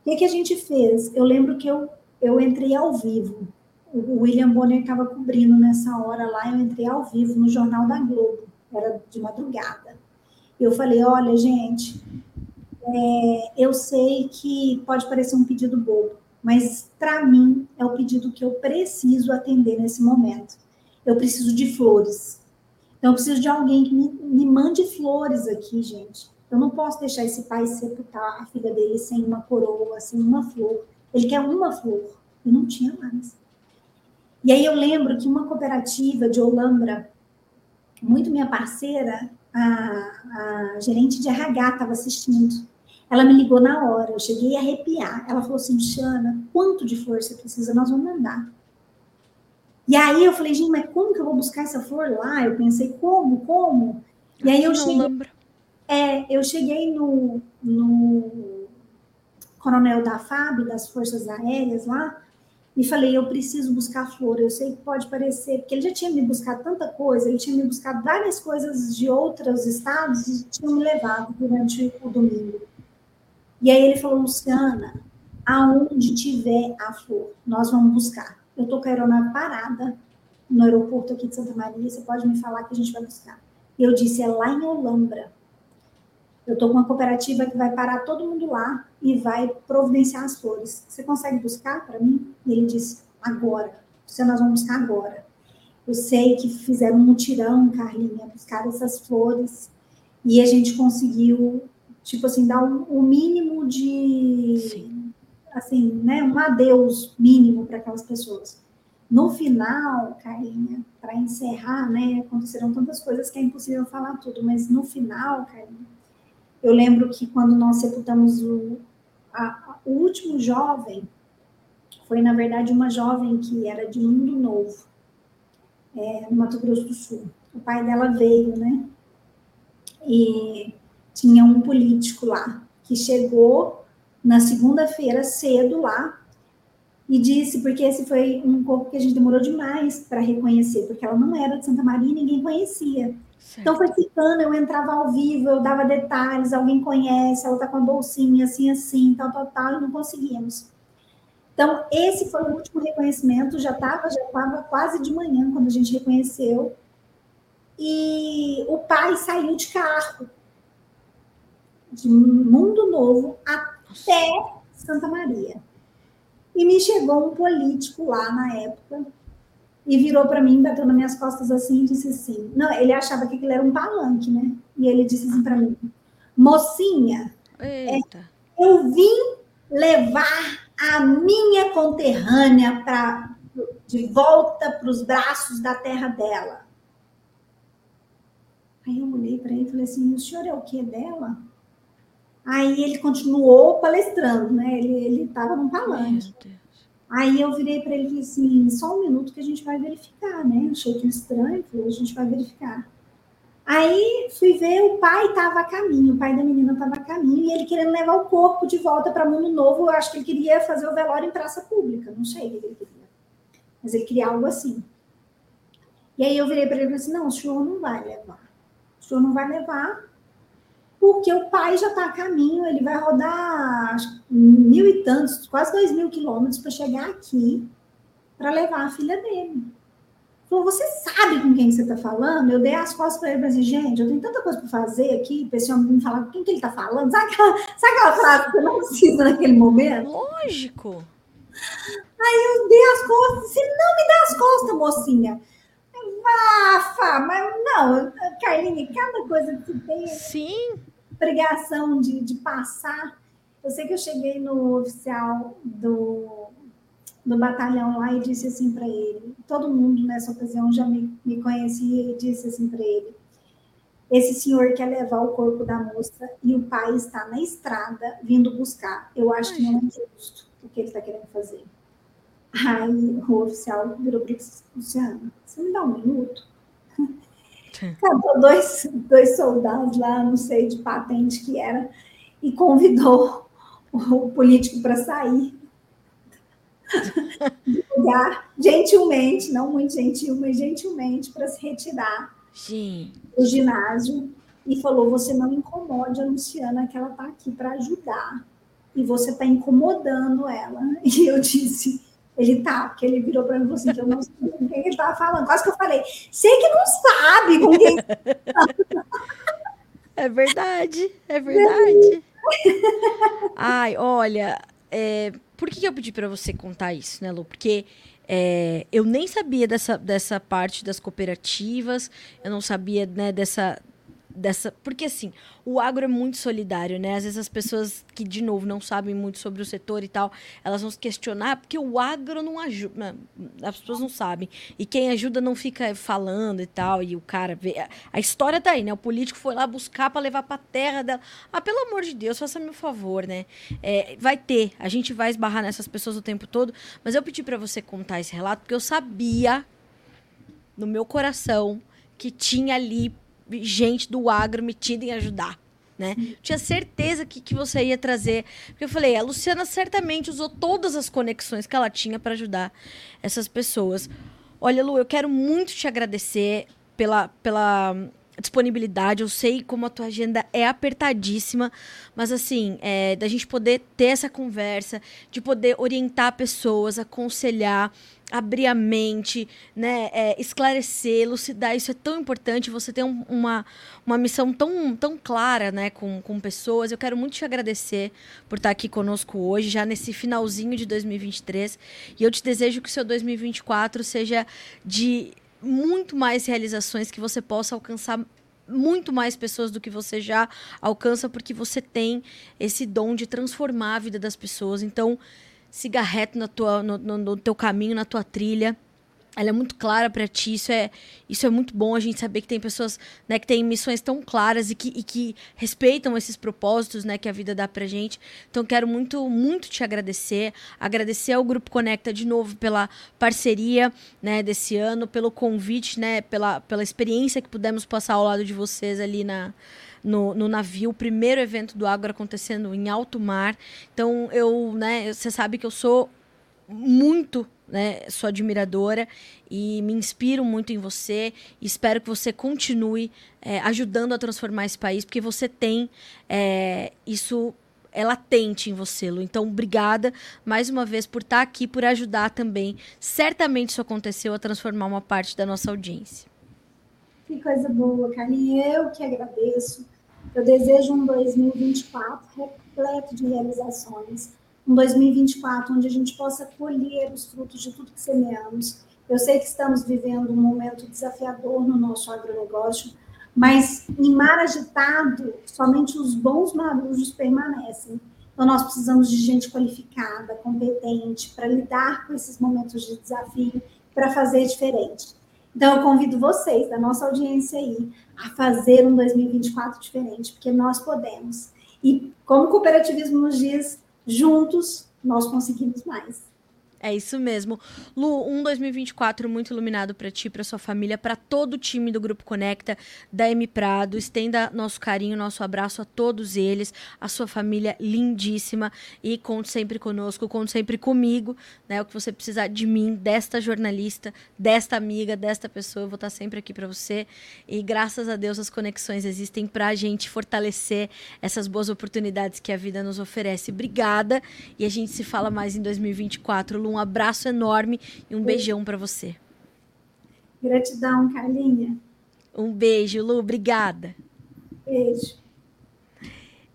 O que, que a gente fez? Eu lembro que eu, eu entrei ao vivo. O William Bonner estava cobrindo nessa hora lá, eu entrei ao vivo no Jornal da Globo, era de madrugada. Eu falei: olha, gente, é, eu sei que pode parecer um pedido bobo, mas para mim é o pedido que eu preciso atender nesse momento. Eu preciso de flores. Então, eu preciso de alguém que me, me mande flores aqui, gente. Eu não posso deixar esse pai sepultar a filha dele sem uma coroa, sem uma flor. Ele quer uma flor e não tinha mais. E aí eu lembro que uma cooperativa de Olambra, muito minha parceira, a, a gerente de RH estava assistindo. Ela me ligou na hora, eu cheguei a arrepiar. Ela falou assim, Xana, quanto de você precisa? Nós vamos mandar. E aí eu falei, gente, mas como que eu vou buscar essa flor lá? Eu pensei, como, como? E aí eu cheguei, é, eu cheguei no, no coronel da FAB, das Forças Aéreas lá, e falei, eu preciso buscar flor. Eu sei que pode parecer, porque ele já tinha me buscado tanta coisa, ele tinha me buscado várias coisas de outros estados e tinha me levado durante o domingo. E aí ele falou, Luciana, aonde tiver a flor, nós vamos buscar. Eu tô com a aeronave parada no aeroporto aqui de Santa Maria, você pode me falar que a gente vai buscar. Eu disse, é lá em Olambra. Eu tô com uma cooperativa que vai parar todo mundo lá e vai providenciar as flores. Você consegue buscar para mim? E ele disse, agora. Você nós vamos buscar agora. Eu sei que fizeram um mutirão, Carlinha, buscar essas flores e a gente conseguiu tipo assim, dar o um, um mínimo de, Sim. assim, né, um adeus mínimo para aquelas pessoas. No final, Carlinha, para encerrar, né, aconteceram tantas coisas que é impossível falar tudo, mas no final, Carlinha, eu lembro que quando nós sepultamos o, a, o último jovem, foi na verdade uma jovem que era de Mundo Novo, é, no Mato Grosso do Sul. O pai dela veio, né? E tinha um político lá que chegou na segunda-feira cedo lá e disse, porque esse foi um corpo que a gente demorou demais para reconhecer, porque ela não era de Santa Maria e ninguém conhecia. Certo. Então foi ficando, eu entrava ao vivo, eu dava detalhes, alguém conhece, ela tá com a bolsinha, assim, assim, tal, tal, tal, e não conseguíamos. Então, esse foi o último reconhecimento, já estava já tava quase de manhã quando a gente reconheceu. E o pai saiu de carro de Mundo Novo até Santa Maria. E me chegou um político lá na época e virou para mim, bateu nas minhas costas assim e disse assim: Não, ele achava que aquilo era um palanque, né? E ele disse assim para mim: Mocinha, é, eu vim levar a minha conterrânea para de volta para os braços da terra dela. Aí eu olhei para ele e falei assim: O senhor é o que dela? Aí ele continuou palestrando, né? Ele estava num palanque. Aí eu virei para ele e falei assim: só um minuto que a gente vai verificar, né? Achei que estranho, falei, a gente vai verificar. Aí fui ver, o pai estava a caminho, o pai da menina estava a caminho, e ele querendo levar o corpo de volta para Mundo Novo. Eu acho que ele queria fazer o velório em praça pública, não sei o que ele queria. Mas ele queria algo assim. E aí eu virei para ele e falei assim: não, o senhor não vai levar. O senhor não vai levar, porque o pai já está a caminho, ele vai rodar mil e tantos, quase dois mil quilômetros para chegar aqui para levar a filha dele. Falou, você sabe com quem você está falando? Eu dei as costas para ele e assim, gente, eu tenho tanta coisa para fazer aqui, para esse homem me falar com quem que ele está falando. Sabe aquela, sabe aquela frase que você não precisa naquele momento? Lógico. Aí eu dei as costas, você não me dá as costas, mocinha. Vafa, mas não, Carlinhos, cada coisa que você tem. Sim pregação de, de passar. Eu sei que eu cheguei no oficial do, do batalhão lá e disse assim para ele: todo mundo nessa ocasião já me, me conhecia e disse assim para ele: esse senhor quer levar o corpo da moça e o pai está na estrada vindo buscar. Eu acho que não é justo o que ele está querendo fazer. Aí o oficial virou para Luciana: você me dá um minuto? Cadou dois, dois soldados lá, não sei de patente que era, e convidou o político para sair do lugar, gentilmente, não muito gentil, mas gentilmente, para se retirar Sim. do ginásio e falou: Você não incomode a Luciana, que ela está aqui para ajudar. E você está incomodando ela. E eu disse: Ele tá, porque ele virou para mim e falou assim: que eu não sei com quem ele estava falando. Quase que eu falei: Sei que não sabe com quem. é verdade, é verdade. Ai, olha, é, por que, que eu pedi para você contar isso, né, Lu? Porque é, eu nem sabia dessa, dessa parte das cooperativas, eu não sabia né, dessa, dessa. Porque assim, o agro é muito solidário, né? Às vezes as pessoas que, de novo, não sabem muito sobre o setor e tal, elas vão se questionar porque o agro não ajuda. As pessoas não sabem. E quem ajuda não fica falando e tal. E o cara vê. A história tá aí, né? O político foi lá buscar para levar pra terra dela. Ah, pelo amor de Deus, faça-me um favor, né? É, vai ter. A gente vai esbarrar nessas pessoas o tempo todo. Mas eu pedi para você contar esse relato porque eu sabia no meu coração que tinha ali gente do agro metida em ajudar. Né? Tinha certeza que, que você ia trazer. Porque eu falei, a Luciana certamente usou todas as conexões que ela tinha para ajudar essas pessoas. Olha, Lu, eu quero muito te agradecer pela, pela disponibilidade. Eu sei como a tua agenda é apertadíssima, mas assim, é, da gente poder ter essa conversa, de poder orientar pessoas, aconselhar abrir a mente, né, é, esclarecer, elucidar, isso é tão importante, você tem um, uma, uma missão tão, tão clara, né, com, com pessoas, eu quero muito te agradecer por estar aqui conosco hoje, já nesse finalzinho de 2023, e eu te desejo que o seu 2024 seja de muito mais realizações, que você possa alcançar muito mais pessoas do que você já alcança, porque você tem esse dom de transformar a vida das pessoas, então siga reto na tua, no, no, no teu caminho, na tua trilha ela é muito clara para ti. Isso é, isso é muito bom a gente saber que tem pessoas né, que têm missões tão claras e que, e que respeitam esses propósitos né, que a vida dá pra gente. Então, quero muito, muito te agradecer. Agradecer ao Grupo Conecta de novo pela parceria né, desse ano, pelo convite, né, pela, pela experiência que pudemos passar ao lado de vocês ali na, no, no navio, o primeiro evento do Agro acontecendo em alto mar. Então, eu, né, você sabe que eu sou muito, né, sou admiradora e me inspiro muito em você. espero que você continue é, ajudando a transformar esse país, porque você tem é, isso é latente em você, Lu. Então, obrigada mais uma vez por estar aqui, por ajudar também. Certamente isso aconteceu a transformar uma parte da nossa audiência. Que coisa boa, Carlinhos. Eu que agradeço. Eu desejo um 2024 repleto de realizações. Um 2024 onde a gente possa colher os frutos de tudo que semeamos. Eu sei que estamos vivendo um momento desafiador no nosso agronegócio, mas em mar agitado, somente os bons marujos permanecem. Então, nós precisamos de gente qualificada, competente, para lidar com esses momentos de desafio, para fazer diferente. Então, eu convido vocês, da nossa audiência aí, a fazer um 2024 diferente, porque nós podemos. E como o cooperativismo nos diz, juntos nós conseguimos mais. É isso mesmo. Lu, um 2024 muito iluminado para ti, para sua família, para todo o time do Grupo Conecta, da M Prado. Estenda nosso carinho, nosso abraço a todos eles, a sua família lindíssima e conte sempre conosco, conte sempre comigo, né? O que você precisar de mim, desta jornalista, desta amiga, desta pessoa, eu vou estar sempre aqui para você. E graças a Deus as conexões existem para a gente fortalecer essas boas oportunidades que a vida nos oferece. Obrigada e a gente se fala mais em 2024, Lu um abraço enorme e um beijão para você. Gratidão, Carlinha. Um beijo, Lu. Obrigada. Beijo.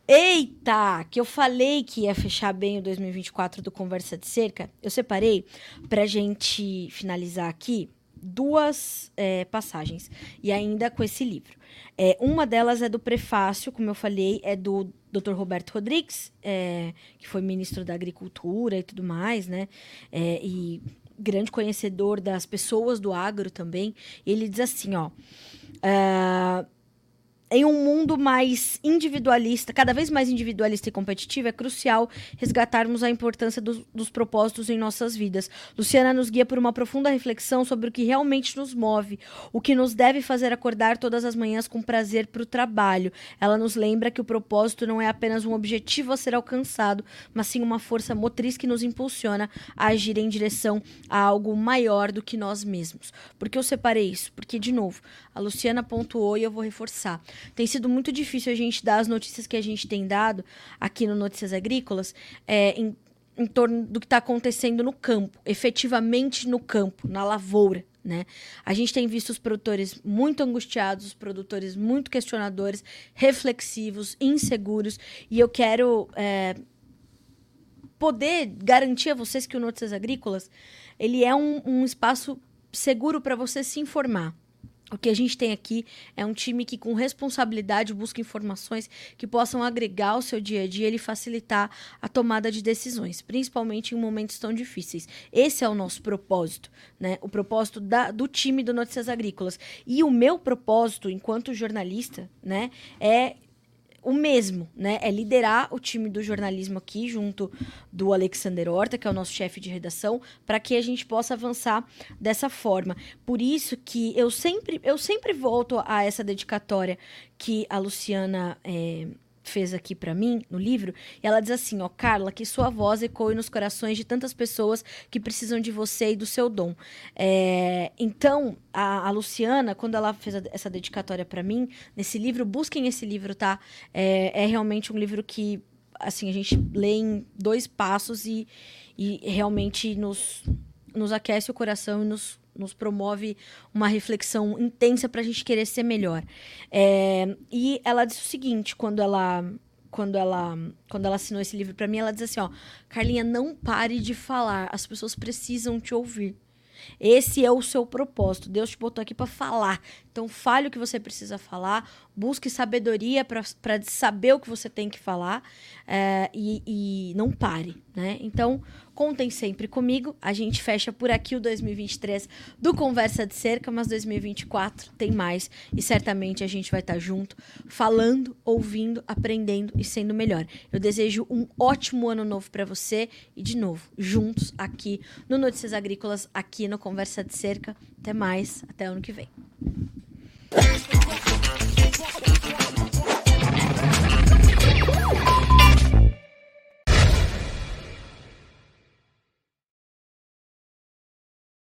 Eita, que eu falei que ia fechar bem o 2024 do Conversa de Cerca. Eu separei para gente finalizar aqui duas é, passagens e ainda com esse livro. É, uma delas é do prefácio, como eu falei, é do Dr. Roberto Rodrigues, é, que foi ministro da Agricultura e tudo mais, né? É, e grande conhecedor das pessoas do agro também. ele diz assim, ó. Uh, em um mundo mais individualista, cada vez mais individualista e competitivo, é crucial resgatarmos a importância dos, dos, propósitos em nossas vidas. Luciana nos guia por uma profunda reflexão sobre o que realmente nos move, o que nos deve fazer acordar todas as manhãs com prazer para o trabalho. Ela nos lembra que o propósito não é apenas um objetivo a ser alcançado, mas sim uma força motriz que nos impulsiona a agir em direção a algo maior do que nós mesmos. Por que eu separei isso? Porque, de novo, a Luciana pontuou e eu vou reforçar tem sido muito difícil a gente dar as notícias que a gente tem dado aqui no Notícias Agrícolas é, em, em torno do que está acontecendo no campo, efetivamente no campo, na lavoura. Né? A gente tem visto os produtores muito angustiados, os produtores muito questionadores, reflexivos, inseguros, e eu quero é, poder garantir a vocês que o Notícias Agrícolas ele é um, um espaço seguro para você se informar. O que a gente tem aqui é um time que, com responsabilidade, busca informações que possam agregar ao seu dia a dia e facilitar a tomada de decisões, principalmente em momentos tão difíceis. Esse é o nosso propósito, né? O propósito da, do time do Notícias Agrícolas. E o meu propósito, enquanto jornalista, né, é o mesmo, né? É liderar o time do jornalismo aqui, junto do Alexander Horta, que é o nosso chefe de redação, para que a gente possa avançar dessa forma. Por isso que eu sempre, eu sempre volto a essa dedicatória que a Luciana. É, fez aqui para mim no livro, e ela diz assim, ó, Carla, que sua voz ecoe nos corações de tantas pessoas que precisam de você e do seu dom. É, então, a, a, Luciana, quando ela fez a, essa dedicatória para mim, nesse livro, busquem esse livro, tá? É, é realmente um livro que, assim, a gente lê em dois passos e, e realmente nos, nos aquece o coração e nos nos promove uma reflexão intensa para a gente querer ser melhor. É, e ela disse o seguinte, quando ela quando ela quando ela assinou esse livro para mim, ela diz assim, ó, Carlinha, não pare de falar, as pessoas precisam te ouvir. Esse é o seu propósito. Deus te botou aqui para falar. Então, fale o que você precisa falar, busque sabedoria para saber o que você tem que falar é, e, e não pare, né? Então, contem sempre comigo. A gente fecha por aqui o 2023 do Conversa de Cerca, mas 2024 tem mais e certamente a gente vai estar tá junto, falando, ouvindo, aprendendo e sendo melhor. Eu desejo um ótimo ano novo para você e, de novo, juntos aqui no Notícias Agrícolas, aqui no Conversa de Cerca. Até mais, até ano que vem.